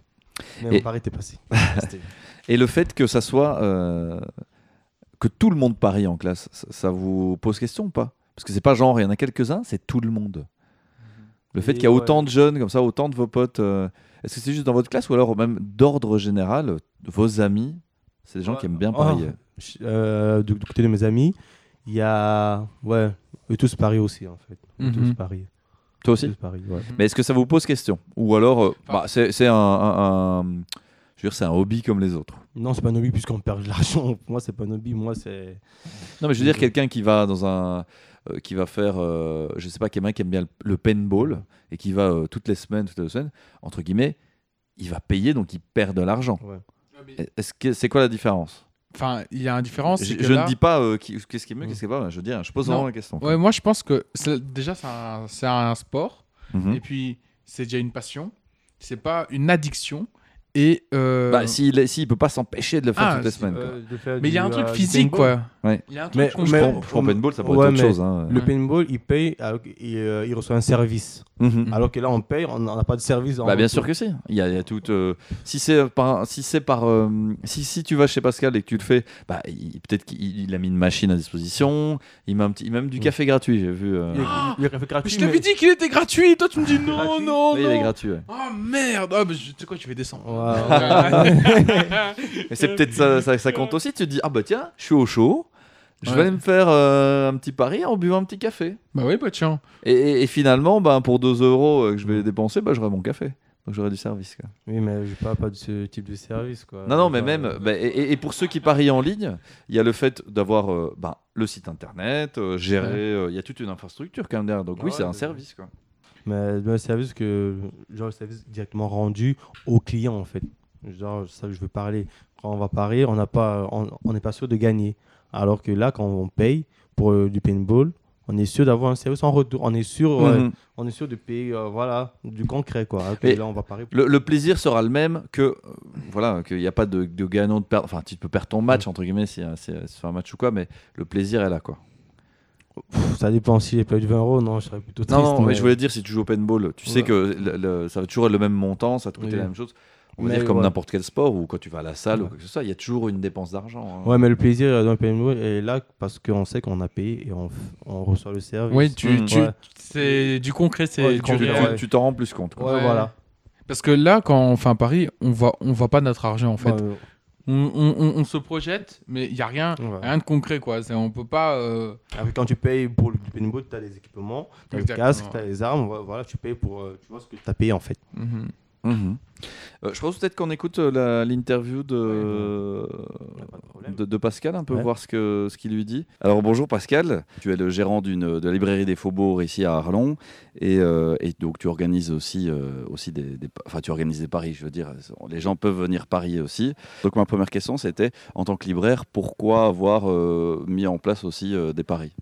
Mais Et- pari était passé. Et le fait que ça soit euh, que tout le monde parie en classe, ça, ça vous pose question ou pas? Parce que c'est pas genre il y en a quelques-uns, c'est tout le monde. Le fait qu'il y a ouais. autant de jeunes comme ça, autant de vos potes, euh, est-ce que c'est juste dans votre classe ou alors même d'ordre général, vos amis, c'est des gens qui aiment bien Oh, parier? Je- euh, du, du côté de mes amis, Il y a. Ouais, eux tous paris aussi, en fait. Eux tous Mhm. paris. Toi aussi? Tous paris, ouais. Mais est-ce que ça vous pose question? Ou alors, euh, bah, c'est un, un- un- je veux dire, c'est un hobby comme les autres. Non, c'est pas un hobby puisqu'on perd de l'argent. Pour moi, c'est pas un hobby. Moi, c'est. Non, mais je veux dire quelqu'un qui va dans un, qui va faire, euh, je sais pas, quelqu'un qui aime bien le, le paintball et qui va euh, toutes les semaines, toutes les semaines, entre guillemets, il va payer donc il perd de l'argent. Ouais. Est-ce que c'est quoi la différence? Enfin, il y a une différence. Je, là- ne dis pas euh, qui- qu'est-ce qui est mieux, Mm. qu'est-ce qui est pas. Je veux dire, je pose Non. vraiment la question. Ouais, moi je pense que déjà c'est un, sport Mhm. et puis c'est déjà une passion. C'est pas une addiction et. euh, Bah, s'il s'il peut pas s'empêcher de le faire Ah, toutes les semaines. Euh, mais il y a un truc euh, physique paintball. quoi. Ouais. Il y a un truc Mais- je Pour, paintball, ça pourrait Ouais, être autre chose. hein. Le paintball, il paye, euh, il reçoit un service. Mhm. Alors que là, on paye, on n'a pas de service. en Bah, bien sûr que si. Il y a, il y a tout. euh, si c'est par, si c'est par, euh, si, si tu vas chez Pascal et que tu le fais, bah, il- peut-être qu'il il a mis une machine à disposition. Il met un petit, il met même du Mm. café gratuit. J'ai vu. euh, Il, il, il fait Mais gratuit. je t'avais mais- dit qu'il était gratuit. Toi tu me dis non, Gratuit non, oui, il est non. gratuit. Oh merde. Ah, tu sais quoi, je vais descendre. Mais c'est peut-être ça, ça, ça compte aussi. Tu te dis, ah bah tiens, je suis au chaud. Je vais aller me faire euh, un petit pari en buvant un petit café. Bah oui, bah tiens. Et, et- et finalement, bah, pour 2 euros euh, que je vais dépenser, bah, j'aurai mon café. Donc j'aurai du service. quoi. Oui, mais je parle pas de ce type de service. Quoi. Non, non, mais même, euh, bah, et- pour ceux qui parient en ligne, il y a le fait d'avoir euh, bah, le site internet, euh, gérer, euh, il y a toute une infrastructure quand même derrière. Donc Ah oui, ouais, c'est un service. Quoi. Mais le service que genre le service directement rendu au client en fait. Genre ça je veux parler. Quand on va parier, on n'a pas on n'est pas sûr de gagner. Alors que là quand on paye pour euh, du paintball, on est sûr d'avoir un service en retour. On est sûr Mhm. on est sûr de payer euh, voilà, du concret quoi. Là on va parier pour- Le, le plaisir sera le même que, euh, voilà, qu'il n'y a pas de, de gagnant de perdre. Enfin, tu peux perdre ton match, entre guillemets, si euh, c'est c'est un match ou quoi, mais le plaisir est là, quoi. Pff, ça dépend si j'ai perdu 20 euros, non, je serais plutôt triste. Non, non, mais mais- je voulais dire, si tu joues au paintball, tu sais que le- le- ça va toujours être le même montant, ça te coûter Oui. la même chose. On va Mais dire comme ouais. n'importe quel sport ou quand tu vas à la salle ou Ouais. quoi que ce soit, il y a toujours une dépense d'argent. hein. Ouais, mais le plaisir dans le paintball est là parce qu'on sait qu'on a payé et on, reçoit le service. Oui, tu, Mm. tu- Ouais. c'est du concret, c'est Ouais, du du Tu- t'en rends plus compte. quoi. Ouais, Ouais. voilà. Parce que là, quand on fait un pari, on voit, on voit pas notre argent en fait. On, on- on- on se projette, mais il y a rien, ouais. rien de concret quoi. On peut pas. euh, Après, quand tu payes pour le paintball, tu as les équipements, tu as le casque, tu as les armes, voilà, tu payes pour euh, tu vois ce que tu as payé en fait. mhm. Mhm. Euh, je pense peut-être qu'on écoute euh, l'interview de, pas de de, Pascal, un peu Ouais. voir ce que ce qu'il lui dit. Alors bonjour Pascal, tu es le gérant de la librairie des Faubourgs ici à Arlon et, euh, et donc tu organises aussi aussi des, enfin tu organises des paris, je veux dire, les gens peuvent venir parier aussi. Donc ma première question c'était en tant que libraire, pourquoi avoir mis en place aussi des paris?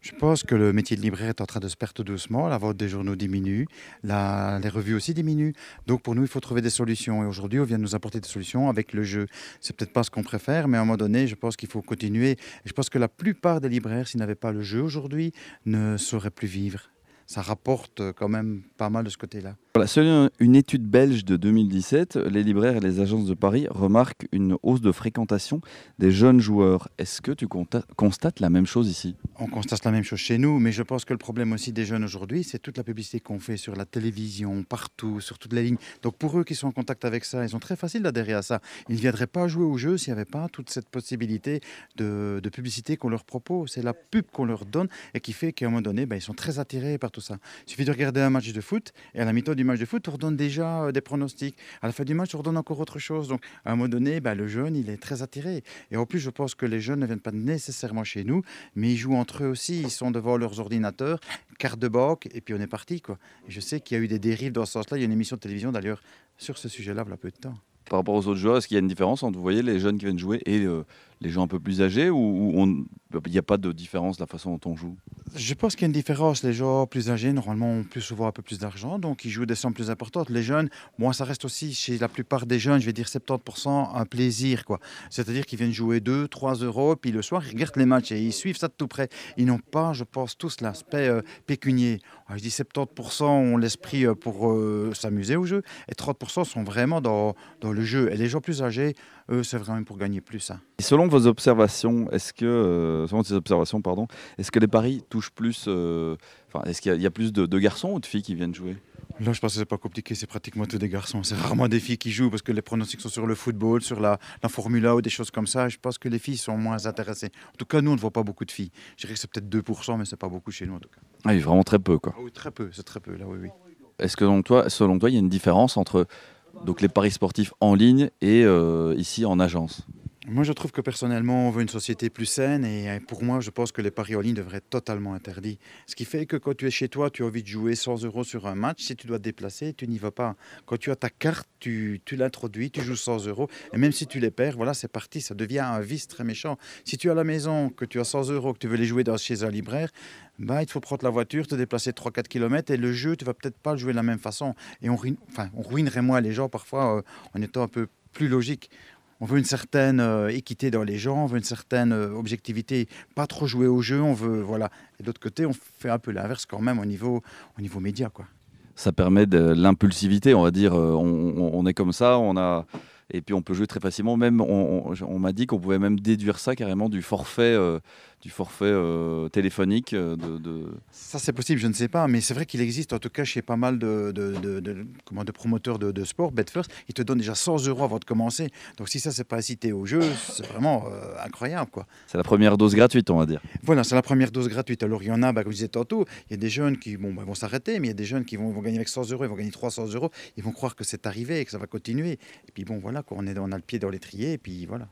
Je pense que le métier de libraire est en train de se perdre doucement. La vente des journaux diminue, les revues aussi diminuent. Donc pour nous, il faut trouver des solutions. Et aujourd'hui, on vient de nous apporter des solutions avec le jeu. C'est peut-être pas ce qu'on préfère, mais à un moment donné, je pense qu'il faut continuer. Je pense que la plupart des libraires, s'ils n'avaient pas le jeu aujourd'hui, ne sauraient plus vivre. Ça rapporte euh, quand même pas mal de ce côté-là. Voilà, selon une étude belge de 2017, les libraires et les agences de paris remarquent une hausse de fréquentation des jeunes joueurs. Est-ce que tu constates la même chose ici? On constate la même chose chez nous, mais je pense que le problème aussi des jeunes aujourd'hui, c'est toute la publicité qu'on fait sur la télévision, partout, sur toutes les lignes. Donc pour eux qui sont en contact avec ça, ils sont très faciles d'adhérer à ça. Ils ne viendraient pas jouer au jeu s'il n'y avait pas toute cette possibilité de, de publicité qu'on leur propose. C'est la pub qu'on leur donne et qui fait qu'à un moment donné, ben, ils sont très attirés par tout ça. Il suffit de regarder un match de foot et à la mi-temps du match de foot, on redonne déjà euh, des pronostics. À la fin du match, on redonne encore autre chose. Donc à un moment donné, ben, le jeune, il est très attiré. Et en plus, je pense que les jeunes ne viennent pas nécessairement chez nous, mais ils jouent entre eux aussi. Ils sont devant leurs ordinateurs, carte de banque, et puis on est parti. Quoi. Je sais qu'il y a eu des dérives dans ce sens-là. Il y a une émission de télévision d'ailleurs sur ce sujet-là, il y a peu de temps. Par rapport aux autres joueurs, est-ce qu'il y a une différence entre, vous voyez, les jeunes qui viennent jouer et euh, les gens un peu plus âgés ou, il n'y a pas de différence la façon dont on joue? Je pense qu'il y a une différence. Les gens plus âgés, normalement, ont plus souvent un peu plus d'argent, donc ils jouent des sommes plus importantes. Les jeunes, moi, ça reste aussi, chez la plupart des jeunes, je vais dire 70%, un plaisir. quoi. C'est-à-dire qu'ils viennent jouer 2, 3 euros, puis le soir, ils regardent les matchs et ils suivent ça de tout près. Ils n'ont pas, je pense, tous l'aspect euh, pécunier. Alors, je dis 70% ont l'esprit euh, pour euh, s'amuser au jeu, et 30% sont vraiment dans, dans le jeu. Et les gens plus âgés, eux, c'est vraiment pour gagner plus. hein. Et selon vos observations, est-ce que, euh, selon ces observations, pardon, est-ce que les paris touchent plus, euh, enfin, est-ce qu'il y, a- il y a plus de, de garçons ou de filles qui viennent jouer? Là, je pense que c'est pas compliqué, c'est pratiquement tous des garçons. C'est rarement des filles qui jouent parce que les pronostics sont sur le football, sur la, la Formule 1 ou des choses comme ça. Je pense que les filles sont moins intéressées. En tout cas, nous, on ne voit pas beaucoup de filles. Je dirais que c'est peut-être 2%, mais c'est pas beaucoup chez nous en tout cas. Ah oui, vraiment très peu quoi. Ah oui, très peu, c'est très peu là, oui, oui. Est-ce que selon toi, selon toi, il y a une différence entre donc les paris sportifs en ligne et euh, ici en agence Moi, je trouve que personnellement, on veut une société plus saine et euh, pour moi, je pense que les paris en ligne devraient être totalement interdits. Ce qui fait que quand tu es chez toi, tu as envie de jouer 100 euros sur un match. Si tu dois te déplacer, tu n'y vas pas. Quand tu as ta carte, tu, l'introduis, tu joues 100 euros et même si tu les perds, voilà, c'est parti. Ça devient un vice très méchant. Si tu es à la maison, que tu as 100 euros, que tu veux les jouer dans, chez un libraire, bah, il faut prendre la voiture, te déplacer 3-4 km et le jeu, tu vas peut-être pas le jouer de la même façon. Et on, enfin, on ruinerait moins les gens parfois euh, en étant un peu plus logique. On veut une certaine euh, équité dans les gens, on veut une certaine euh, objectivité, pas trop jouer au jeu, on veut voilà. Et côté, on fait un peu l'inverse quand même au niveau au niveau média. Ça permet de l'impulsivité, on va dire. euh, On, est comme ça, on a et puis on peut jouer très facilement. Même on, m'a dit qu'on pouvait même déduire ça carrément du forfait, du forfait euh, téléphonique euh, de, de- Ça, c'est possible, je ne sais pas, mais c'est vrai qu'il existe, en tout cas, chez pas mal de, de, de- de- comment, de promoteurs de, de sport, BetFirst, ils te donnent déjà 100 euros avant de commencer. Donc, si ça, c'est pas incité au jeu, c'est vraiment euh, incroyable, quoi. C'est la première dose gratuite, on va dire. Voilà, c'est la première dose gratuite. Alors, il y en a, bah, comme je disais tantôt, il y a des jeunes qui bon, bah, vont s'arrêter, mais il y a des jeunes qui vont, vont gagner avec 100 euros, ils vont gagner 300 euros, ils vont croire que c'est arrivé et que ça va continuer. Et puis, bon, voilà, quoi, on, est, on a le pied dans l'étrier, et puis voilà,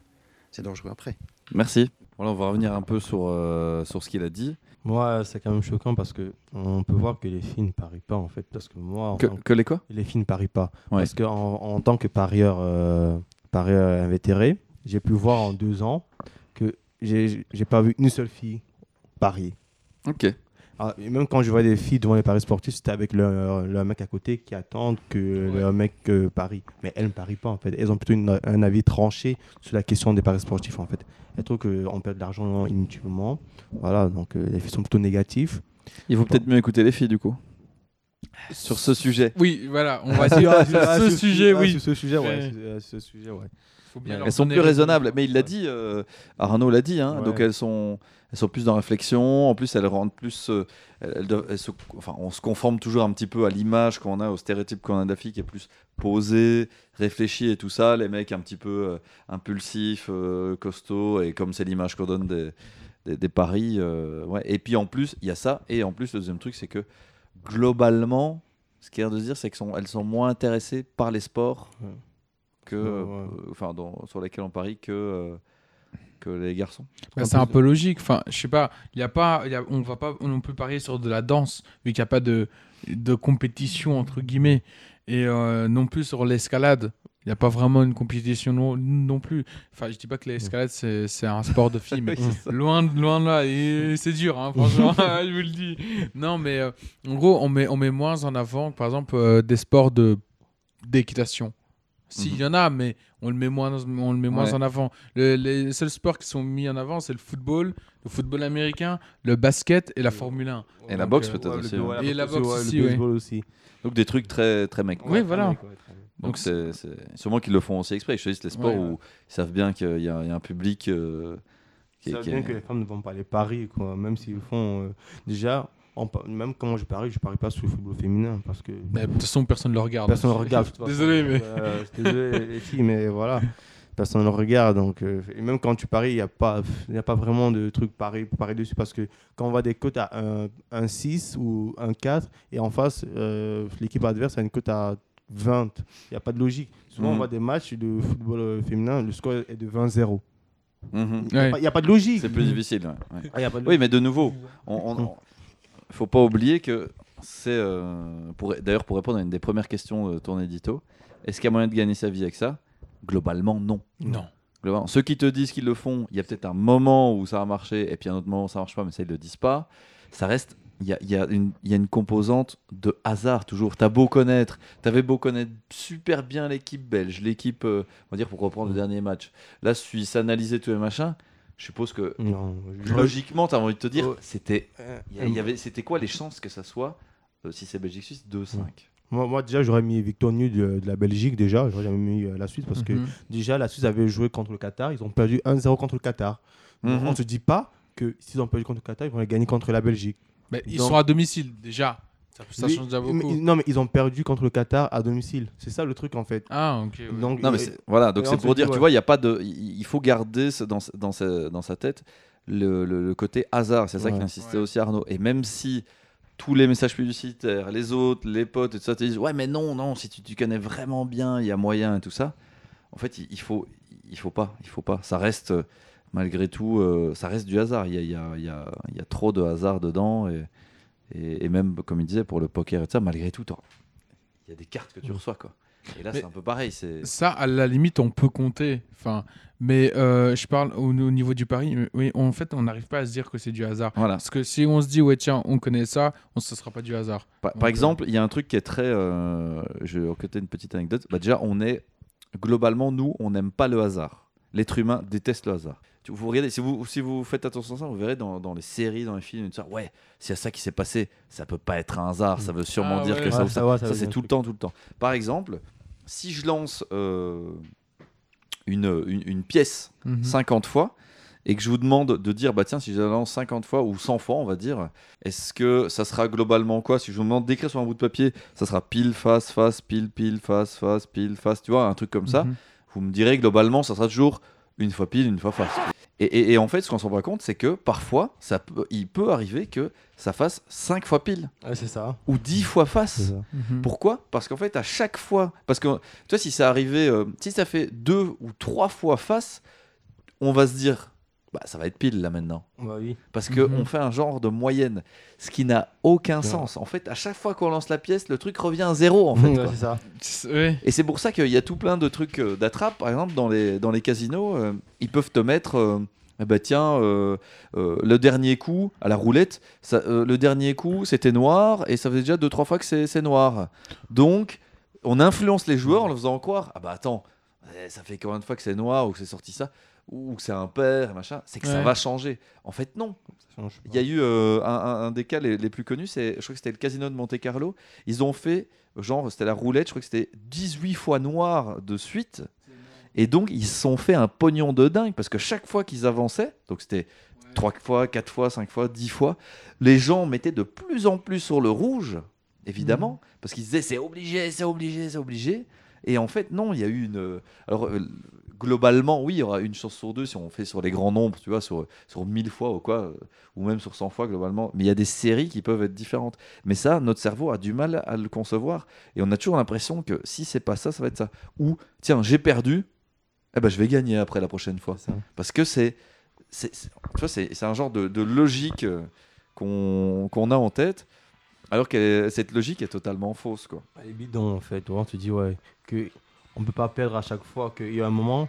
c'est dangereux après. Merci. Voilà, on va revenir un peu sur, euh, sur ce qu'il a dit. Moi, c'est quand même choquant parce que on peut voir que les filles ne parient pas en fait. Parce que moi, en Que, que les quoi? Les filles ne parient pas. Ouais. Parce qu'en en, tant que parieur, euh, parieur invétéré, j'ai pu voir en deux ans que j'ai j'ai pas vu une seule fille parier. Ok. Ah, même quand je vois des filles devant les paris sportifs, c'était avec le, le mec à côté qui attendent que le mec euh, parie. Mais elles ne parient pas en fait. Elles ont plutôt une- un avis tranché sur la question des paris sportifs en fait. Elles trouvent qu'on perd de l'argent inutilement. Voilà, donc euh, les filles sont plutôt négatives. Il vaut peut-être mieux écouter les filles du coup. Sur ce sujet. Oui, voilà, on va dire ah, sur ce sur- sujet, ah, oui. sur ce sujet, ouais. Ouais. sur- ce sujet, ouais. Faut bien Elles sont plus raison. raisonnables, mais il l'a dit, euh, Arnaud l'a dit, hein, Ouais. donc elles sont, elles sont plus dans la réflexion, en plus elles rendent plus, euh, elles- elles doivent- elles se- enfin, on se conforme toujours un petit peu à l'image qu'on a, au stéréotype qu'on a de la fille qui est plus posée, réfléchie et tout ça, les mecs un petit peu euh, impulsifs, euh, costauds, et comme c'est l'image qu'on donne des, des, des paris, euh, ouais. et puis en plus, il y a ça, et en plus le deuxième truc c'est que globalement, ce qu'il y a de se dire c'est qu'elles sont, moins intéressées par les sports Ouais. Que, Ouais, ouais. euh, enfin, sur lesquels on parie que, euh, que les garçons. Bah, c'est un peu logique. Enfin, je sais pas. Il y a pas. il Y a, on va pas non plus parier sur de la danse vu qu'il n'y a pas de de compétition entre guillemets et euh, non plus sur l'escalade. Il n'y a pas vraiment une compétition non, non plus. Enfin, je dis pas que l'escalade c'est c'est un sport de ça. loin de loin de là. Et c'est dur, hein, franchement. je vous le dis. Non, mais euh, en gros, on met on met moins en avant, par exemple, euh, des sports de d'équitation. Si, il y en a, mais on le met moins, on le met moins Ouais. en avant. Le- les seuls sports qui sont mis en avant, c'est le football, le football américain, le basket et la Formule 1. Et la boxe euh, peut-être ouais, aussi, ouais. Et la boxe aussi, le ouais. baseball aussi. Donc des trucs très, très mecs. Oui, voilà. Ouais, très bien. Donc c'est sûrement qu'ils le font aussi exprès. Dis, c'est les sports Ouais, où ils savent bien qu'il y, y a un public euh, qui, Ils savent qui bien est- que les femmes ne vont pas les paris, quoi. Même s'ils font. euh, déjà, en même quand je parie, je parie pas sur le football féminin parce que. Mais de toute façon, personne ne le regarde. Personne ne regarde. de toute façon. Désolé, mais. Euh, désolé, les filles, mais voilà. Personne ne le regarde. Donc, euh, et même quand tu paries, il n'y a, pas- il y a pas vraiment de truc pareil pour parier dessus parce que quand on voit des cotes à un, un 6 ou un 4 et en face, euh, l'équipe adverse a une cote à 20, il n'y a pas de logique. Souvent, on Mhm. voit des matchs de football euh, féminin, le score est de 20-0. Mhm. Il n'y a, Ouais. pas- il y a pas de logique. C'est plus difficile. ouais, ouais. Ah, y a pas de Oui, mais de nouveau, on, on- on- faut pas oublier que c'est, euh, pour, d'ailleurs, pour répondre à une des premières questions de ton édito, est-ce qu'il y a moyen de gagner sa vie avec ça? Globalement, non. Non. Globalement, Ceux qui te disent qu'ils le font, il y a peut-être un moment où ça a marché et puis un autre moment où ça marche pas, mais ça ils le disent pas. Ça reste, il y a, il y a une, il y a une composante de hasard toujours. T'as beau connaître, t'avais beau connaître super bien l'équipe belge, l'équipe, euh, on va dire pour reprendre le dernier match. Là, Suisse, analyser tous les machins. Je suppose que Non, je- logiquement, tu as envie de te dire, Oh. c'était, Euh, il y a- il y avait, c'était quoi les chances que ça soit euh, si c'est Belgique-Suisse 2-5 Moi, moi, déjà, j'aurais mis victoire nulle de, de la Belgique, déjà. J'aurais jamais mis euh, la Suisse parce que Mhm. déjà, la Suisse avait joué contre le Qatar. Ils ont perdu 1-0 contre le Qatar. Donc, Mhm. on ne se dit pas que s'ils ont perdu contre le Qatar, ils vont les gagner contre la Belgique. Mais ils Donc- sont à domicile déjà. Ça, ça Oui, change déjà mais- beaucoup. non, mais ils ont perdu contre le Qatar à domicile. C'est ça le truc en fait. Ah, ok. ouais. Donc, Non, mais c'est- voilà, donc c'est on pour dire, tu ouais. vois, il y a pas de, il il faut garder ce- dans, dans, sa- dans sa tête le, le- le côté hasard. C'est ça Ouais. qu'insistait Ouais. aussi Arnaud. Et même si tous les messages publicitaires, les autres, les potes et tout ça te disent, ouais, mais non, non, si tu, tu connais vraiment bien, il y a moyen et tout ça. En fait, il, il faut, il faut pas, il faut pas. Ça reste malgré tout, euh, ça reste du hasard. Il y a, il y, a, il y, a, il y a trop de hasard dedans et, et, et même comme il disait pour le poker et tout ça, malgré tout, il y a des cartes que tu Mm. reçois quoi. Et là, c'est un peu pareil. Ça, à la limite, on peut compter. Enfin, mais euh, je parle au, au niveau du pari. Oui, en fait, on n'arrive pas à se dire que c'est du hasard. voilà. Parce que si on se dit, ouais, tiens, on connaît ça, on, ce sera pas du hasard. Par, euh, exemple, il y a un truc qui est très. euh, je vais côté une petite anecdote. Bah, déjà, on est. Globalement, nous, on n'aime pas le hasard. L'être humain déteste le hasard. Vous regardez, si vous, si vous faites attention à ça, vous verrez dans, dans les séries, dans les films, tout ça, ouais, s'il y a ça qui s'est passé, ça peut pas être un hasard, ça veut sûrement Ah dire ouais. que ça ça ça. ça c'est tout le temps, tout le temps. Par exemple, si je lance euh, une, une, une pièce mhm. 50 fois et que je vous demande de dire bah tiens si je la lance 50 fois ou 100 fois on va dire est-ce que ça sera globalement quoi? Si je vous demande d'écrire sur un bout de papier ça sera pile face face pile pile face face pile face tu vois un truc comme ça Mhm. vous me direz globalement ça sera toujours une fois pile une fois face et, et- et en fait ce qu'on s'en rend pas compte c'est que parfois ça peut, il peut arriver que ça fasse 5 fois pile Ouais, c'est ça. ou 10 fois face. Mhm. pourquoi? Parce qu'en fait, à chaque fois, parce que tu vois, si ça arrivait, euh, si ça fait deux ou trois fois face, on va se dire, bah ça va être pile là maintenant, Bah oui. parce que Mhm. on fait un genre de moyenne, ce qui n'a aucun Ouais. sens. En fait, à chaque fois qu'on lance la pièce, le truc revient à zéro en fait. Ouais, quoi. c'est ça. C'est- ouais. Et c'est pour ça qu'il y a tout plein de trucs euh, d'attrape. Par exemple, dans les, dans les casinos, euh, ils peuvent te mettre. euh, eh ben tiens, euh, euh, le dernier coup à la roulette, ça, euh, le dernier coup c'était noir et ça faisait déjà deux trois fois que c'est c'est noir. Donc, on influence les joueurs en leur faisant croire ah bah attends, eh, ça fait combien de fois que c'est noir ou que c'est sorti ça? Ou que c'est un père et machin, c'est que ça va changer. En fait non, Ça change il y a eu euh, un, un- un des cas les, les plus connus, c'est, je crois que c'était le casino de Monte Carlo. Ils ont fait, genre, c'était la roulette, je crois que c'était 18 fois noir de suite. Et donc, ils se sont fait un pognon de dingue parce que chaque fois qu'ils avançaient, donc c'était 3 fois, 4 fois, 5 fois, 10 fois, les gens mettaient de plus en plus sur le rouge, évidemment, parce qu'ils disaient c'est obligé, c'est obligé, c'est obligé. Et en fait, non, il y a eu une. Alors, euh, globalement, oui, il y aura une chance sur deux si on fait sur les grands nombres, tu vois, sur, sur 1000 fois ou quoi, euh, ou même sur 100 fois globalement. Mais il y a des séries qui peuvent être différentes. Mais ça, notre cerveau a du mal à le concevoir. Et on a toujours l'impression que si c'est pas ça, ça va être ça. Ou, tiens, j'ai perdu, eh ben, je vais gagner après la prochaine fois. Parce que c'est. c'est- Tu un genre de, de logique euh, qu'on a en tête, alors que cette logique est totalement fausse, quoi. Elle est bidon en fait. Dit ouais, que on peut pas perdre à chaque fois qu'il y a un moment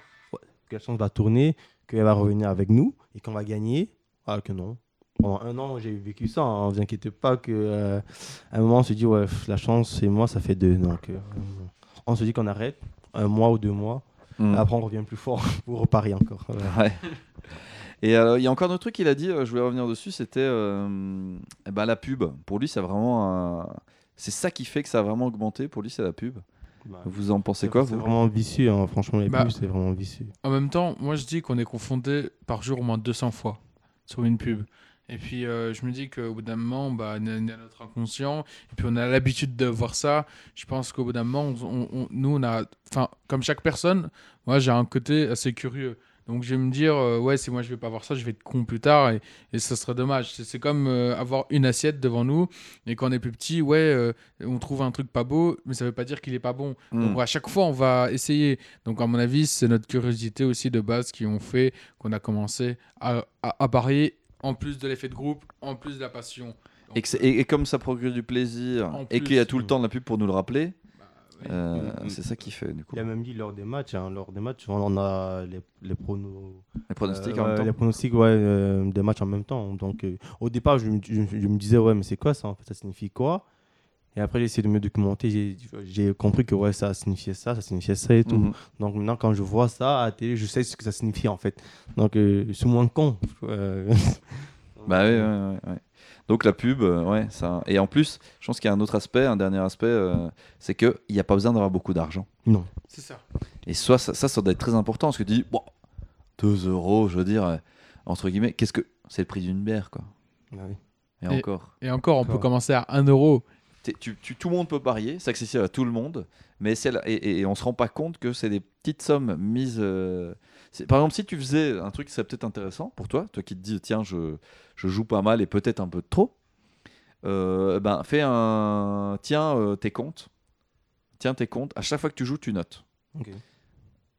que la chance va tourner, qu'elle va revenir avec nous et qu'on va gagner. Alors que non. Pendant un an, j'ai vécu ça. Hein. Vous inquiétez pas que euh, un moment on se dit ouais, la chance c'est moi, ça fait deux. Donc euh, on se dit qu'on arrête un mois ou deux mois. Mm. Après on revient plus fort pour reparier encore. Ouais. Ouais. Et euh, il y a encore un autre truc qu'il a dit, euh, je voulais revenir dessus, c'était euh, eh ben, la pub. Pour lui, c'est vraiment un- C'est ça qui fait que ça a vraiment augmenté. Pour lui, c'est la pub. Vous en pensez quoi, c'est vraiment vicieux. hein. Franchement, les Bah, pubs, c'est vraiment vicieux. En même temps, moi je dis qu'on est confondé par jour au moins 200 fois sur une pub. Et puis euh, je me dis qu'au bout d'un moment, bah, on a on a notre inconscient, et puis on a l'habitude de voir ça. Je pense qu'au bout d'un moment, on- on- on- nous, on a, enfin, comme chaque personne, moi j'ai un côté assez curieux. Donc je vais me dire, euh, ouais, si moi je vais pas voir ça, je vais être con plus tard, et, et ce serait dommage. C'est comme euh, avoir une assiette devant nous, et quand on est plus petit, ouais, euh, on trouve un truc pas beau, mais ça veut pas dire qu'il est pas bon. Mm. Donc à chaque fois, on va essayer. Donc, à mon avis, c'est notre curiosité aussi de base qui ont fait qu'on a commencé à, à, à parier en plus de l'effet de groupe, en plus de la passion. Donc, et, et- et comme ça procure du plaisir, et qu'il y a tout le temps de la pub pour nous le rappeler. Euh, Mm, mm. c'est ça qui fait, du coup. Il a même dit lors des matchs, hein, lors des matchs, on a les, les pronos. Les pronostics Euh, en ouais, même temps. Les pronostics, ouais, euh, des matchs en même temps. Donc, euh, au départ, je, me- je- je me disais, ouais, mais c'est quoi ça en fait Ça signifie quoi? Et après, j'ai essayé de me documenter. j'ai- compris que ouais, ça signifiait ça, ça signifiait ça et tout. Mhm. Donc, maintenant, quand je vois ça à la télé, je sais ce que ça signifie en fait. Donc, euh, je suis moins con. Euh, Bah oui, ouais, ouais, ouais. Donc la pub, euh, ouais, ça. Et en plus, je pense qu'il y a un autre aspect, un dernier aspect, euh, c'est qu'il n'y a pas besoin d'avoir beaucoup d'argent. non. C'est ça. Et soit ça, ça, ça doit être très important parce que tu dis, bon, 2 euros, je veux dire, euh, entre guillemets, qu'est-ce que c'est le prix d'une bière, quoi. Ah oui. Et, Et- encore. Et encore, on peut commencer à 1 euro. tu, tu- tout le monde peut parier, c'est accessible à tout le monde, mais c'est la- et, et- et on se rend pas compte que c'est des petites sommes mises. euh, par exemple, si tu faisais un truc qui serait peut-être intéressant pour toi, toi qui te dis tiens, je, je joue pas mal et peut-être un peu trop, euh, ben fais un. Tiens euh, tes comptes. Tiens tes comptes. À chaque fois que tu joues, tu notes. Ok.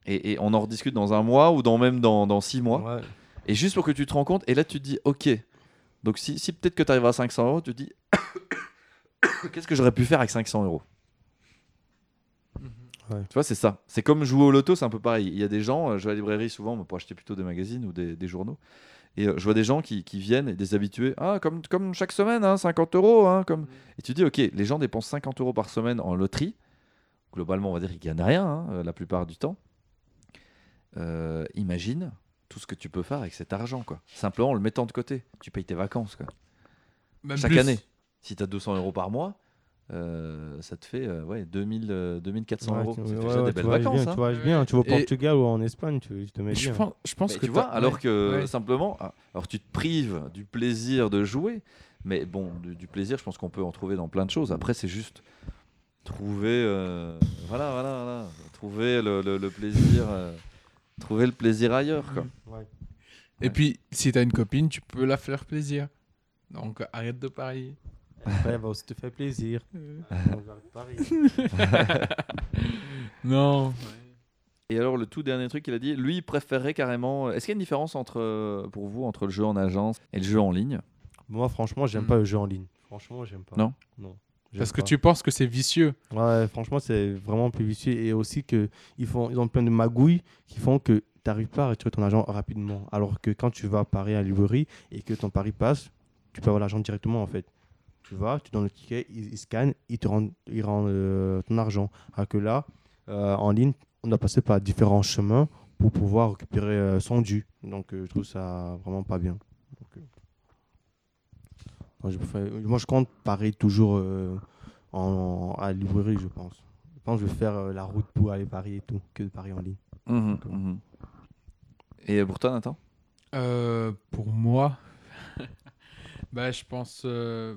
Et, et on en rediscute dans un mois ou dans même dans, dans six mois. Ouais. Et juste pour que tu te rends compte, et là tu te dis, ok, donc si, si peut-être que tu arrives à 500 euros, tu te dis, qu'est-ce que j'aurais pu faire avec 500 euros? Ouais. Tu vois, c'est ça. C'est comme jouer au loto, c'est un peu pareil. Il y a des gens, euh, je vais à la librairie souvent pour acheter plutôt des magazines ou des, des journaux. Et euh, je vois des gens qui, qui viennent et des habitués, ah, comme, comme chaque semaine, hein, 50 euros. Hein, comme... Et tu dis, ok, les gens dépensent 50 euros par semaine en loterie. Globalement, on va dire qu'ils gagnent rien hein, euh, la plupart du temps. Euh, imagine tout ce que tu peux faire avec cet argent, quoi. Simplement en le mettant de côté. Tu payes tes vacances, quoi. Même Chaque plus. année. Si tu as 200 euros par mois, euh, ça te fait euh, ouais, 2000, euh, 2400 Ouais, euros. tu- Ça ouais, ouais, des tu belles voyages vacances. bien, hein. Tu voyages bien, tu vas au Et- Portugal ou en Espagne, tu, tu te mets Je bien. pense, je pense Mais que tu vois, alors que ouais. simplement, ah, alors tu te prives du plaisir de jouer, mais bon, du, du plaisir, je pense qu'on peut en trouver dans plein de choses. Après, c'est juste trouver, euh, voilà, voilà, voilà, trouver le, le- le plaisir, euh, trouver le plaisir ailleurs, quoi. Ouais. Et puis, si t'as une copine, tu peux la faire plaisir. Donc, arrête de parier. Après, elle va aussi te faire plaisir. Euh. Parier. Non. Et alors, le tout dernier truc qu'il a dit, lui, il préférerait carrément. Est-ce qu'il y a une différence entre, euh, pour vous entre le jeu en agence et le jeu en ligne? Moi, franchement, j'aime Hmm. pas le jeu en ligne. Franchement, j'aime pas. Non? Non. Parce que pas. tu penses que c'est vicieux. Ouais, franchement, c'est vraiment plus vicieux. Et aussi que ils, font, ils ont plein de magouilles qui font que tu n'arrives pas à retirer ton argent rapidement. Alors que quand tu vas parier à la librairie et que ton pari passe, tu peux avoir l'argent directement en fait. Tu vas, tu donnes le ticket, ils, ils scannent, ils te rendent, ils rendent euh, ton argent. Alors que là, euh, en ligne, on doit passer par différents chemins pour pouvoir récupérer euh, son dû. Donc euh, je trouve ça vraiment pas bien. Donc, euh, moi, je préfère- moi, je compte parier toujours euh, en, à la librairie, je pense. Je pense que je vais faire euh, la route pour aller parier et tout, que de parier en ligne. Mhm, mhm. Et pour toi, Nathan? Euh, pour moi, bah, je pense euh,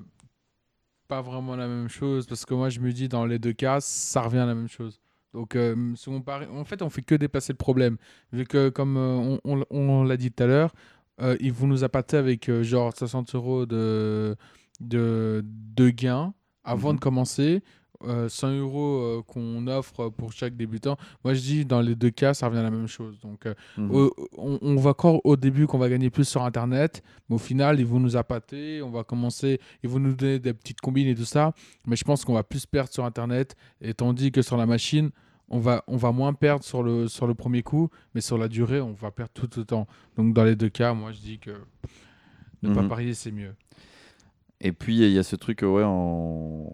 pas vraiment la même chose parce que moi je me dis dans les deux cas ça revient à la même chose. Donc euh, on parie- en fait on fait que dépasser le problème vu que comme euh, on, on- on l'a dit tout à l'heure, euh, ils vont nous appâter avec euh, genre 60 euros de, de, de gains avant Mhm. de commencer. Euh, 100 euros euh, qu'on offre pour chaque débutant. Moi, je dis dans les deux cas, ça revient à la même chose. Donc, euh, Mhm. on, on va encore au début qu'on va gagner plus sur Internet, mais au final, ils vont nous appâter, on va commencer, ils vont nous donner des petites combines et tout ça, mais je pense qu'on va plus perdre sur Internet, et tandis que sur la machine, on va, on va moins perdre sur le, sur le premier coup, mais sur la durée, on va perdre tout autant. Donc dans les deux cas, moi, je dis que ne pas Mhm. parier, c'est mieux. Et puis il y a ce truc euh, ouais, en...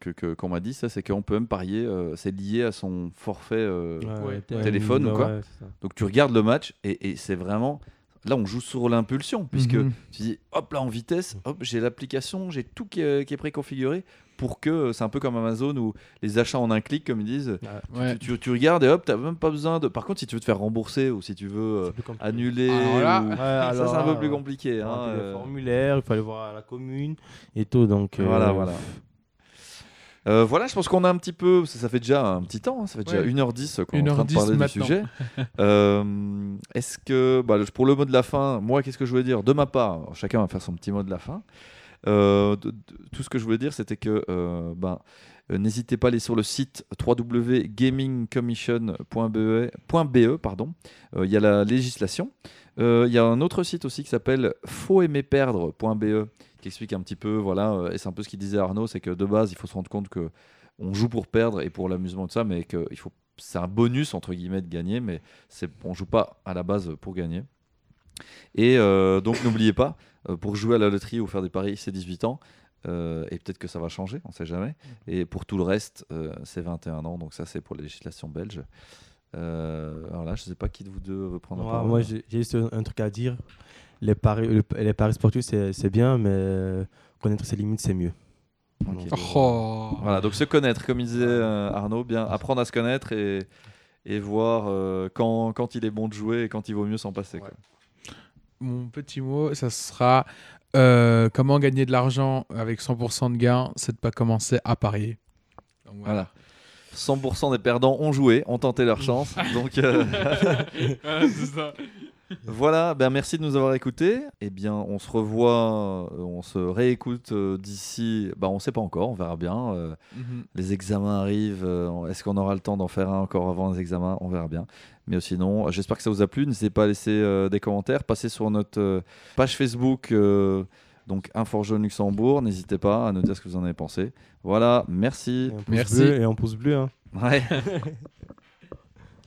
que qu'on m'a dit, ça, c'est qu'on peut même parier, euh, c'est lié à son forfait euh, Ouais, téléphone ou quoi. Donc tu regardes le match et, et c'est vraiment. Là, on joue sur l'impulsion, puisque Mhm. tu dis, hop là, en vitesse, hop, j'ai l'application, j'ai tout qui est, qui est préconfiguré pour que c'est un peu comme Amazon où les achats en un clic, comme ils disent. Ouais. Tu, tu- tu regardes et hop, t'as même pas besoin de. Par contre, si tu veux te faire rembourser ou si tu veux euh, annuler, Alors là- ou- Ouais, ça c'est un peu plus euh, compliqué. hein, euh. formulaires, il fallait voir à la commune et tout. Donc, euh, Voilà, voilà. Euh, voilà, je pense qu'on a un petit peu, ça, ça fait déjà un petit temps, hein, ça fait déjà Ouais. 1h10 qu'on est en train de 1h10 parler maintenant. du sujet. Euh, Est-ce que, bah, pour le mot de la fin, moi, qu'est-ce que je voulais dire? De ma part, chacun va faire son petit mot de la fin. Euh, de- de- tout ce que je voulais dire, c'était que ben, n'hésitez pas à aller sur le site www.gamingcommission.be. E, pardon. Il y a la législation. Il y a un autre site aussi qui s'appelle fautaimerperdre.be qui explique un petit peu, voilà, euh, et c'est un peu ce qu'il disait Arnaud, c'est que de base, il faut se rendre compte que on joue pour perdre et pour l'amusement de ça, mais que il faut, c'est un bonus entre guillemets de gagner, mais c'est, on joue pas à la base pour gagner. Et euh, donc n'oubliez pas, euh, pour jouer à la loterie ou faire des paris, c'est 18 ans. euh, et peut-être que ça va changer, on sait jamais. Et pour tout le reste, euh, c'est 21 ans, donc ça c'est pour la législation belge. Alors là, je sais pas qui de vous deux veut prendre la Moi, parole. moi, j'ai juste un truc à dire. Les paris, le- les paris sportifs, c'est bien, mais connaître ses limites, c'est mieux. Donc, euh, Oh. Voilà, donc se connaître, comme il disait euh, Arnaud, bien apprendre à se connaître et, et voir euh, quand, quand il est bon de jouer et quand il vaut mieux s'en passer. quoi. mon petit mot, ça sera euh, comment gagner de l'argent avec 100% de gain, c'est de pas commencer à parier. Donc, Voilà. 100% des perdants ont joué, ont tenté leur chance. donc euh, Voilà, c'est ça. Voilà, ben merci de nous avoir écoutés. Eh bien, on se revoit, euh, on se réécoute euh, d'ici. Bah, on sait pas encore, on verra bien. euh, Mhm. Les examens arrivent. Est-ce qu'on aura le temps d'en faire un encore avant les examens On verra bien. Mais sinon, j'espère que ça vous a plu. N'hésitez pas à laisser euh, des commentaires. Passez sur notre euh, page Facebook, donc Inforjeune Luxembourg. N'hésitez pas à nous dire ce que vous en avez pensé. Voilà, merci. Et un pouce Merci. bleu et un pouce bleu. hein. Ouais.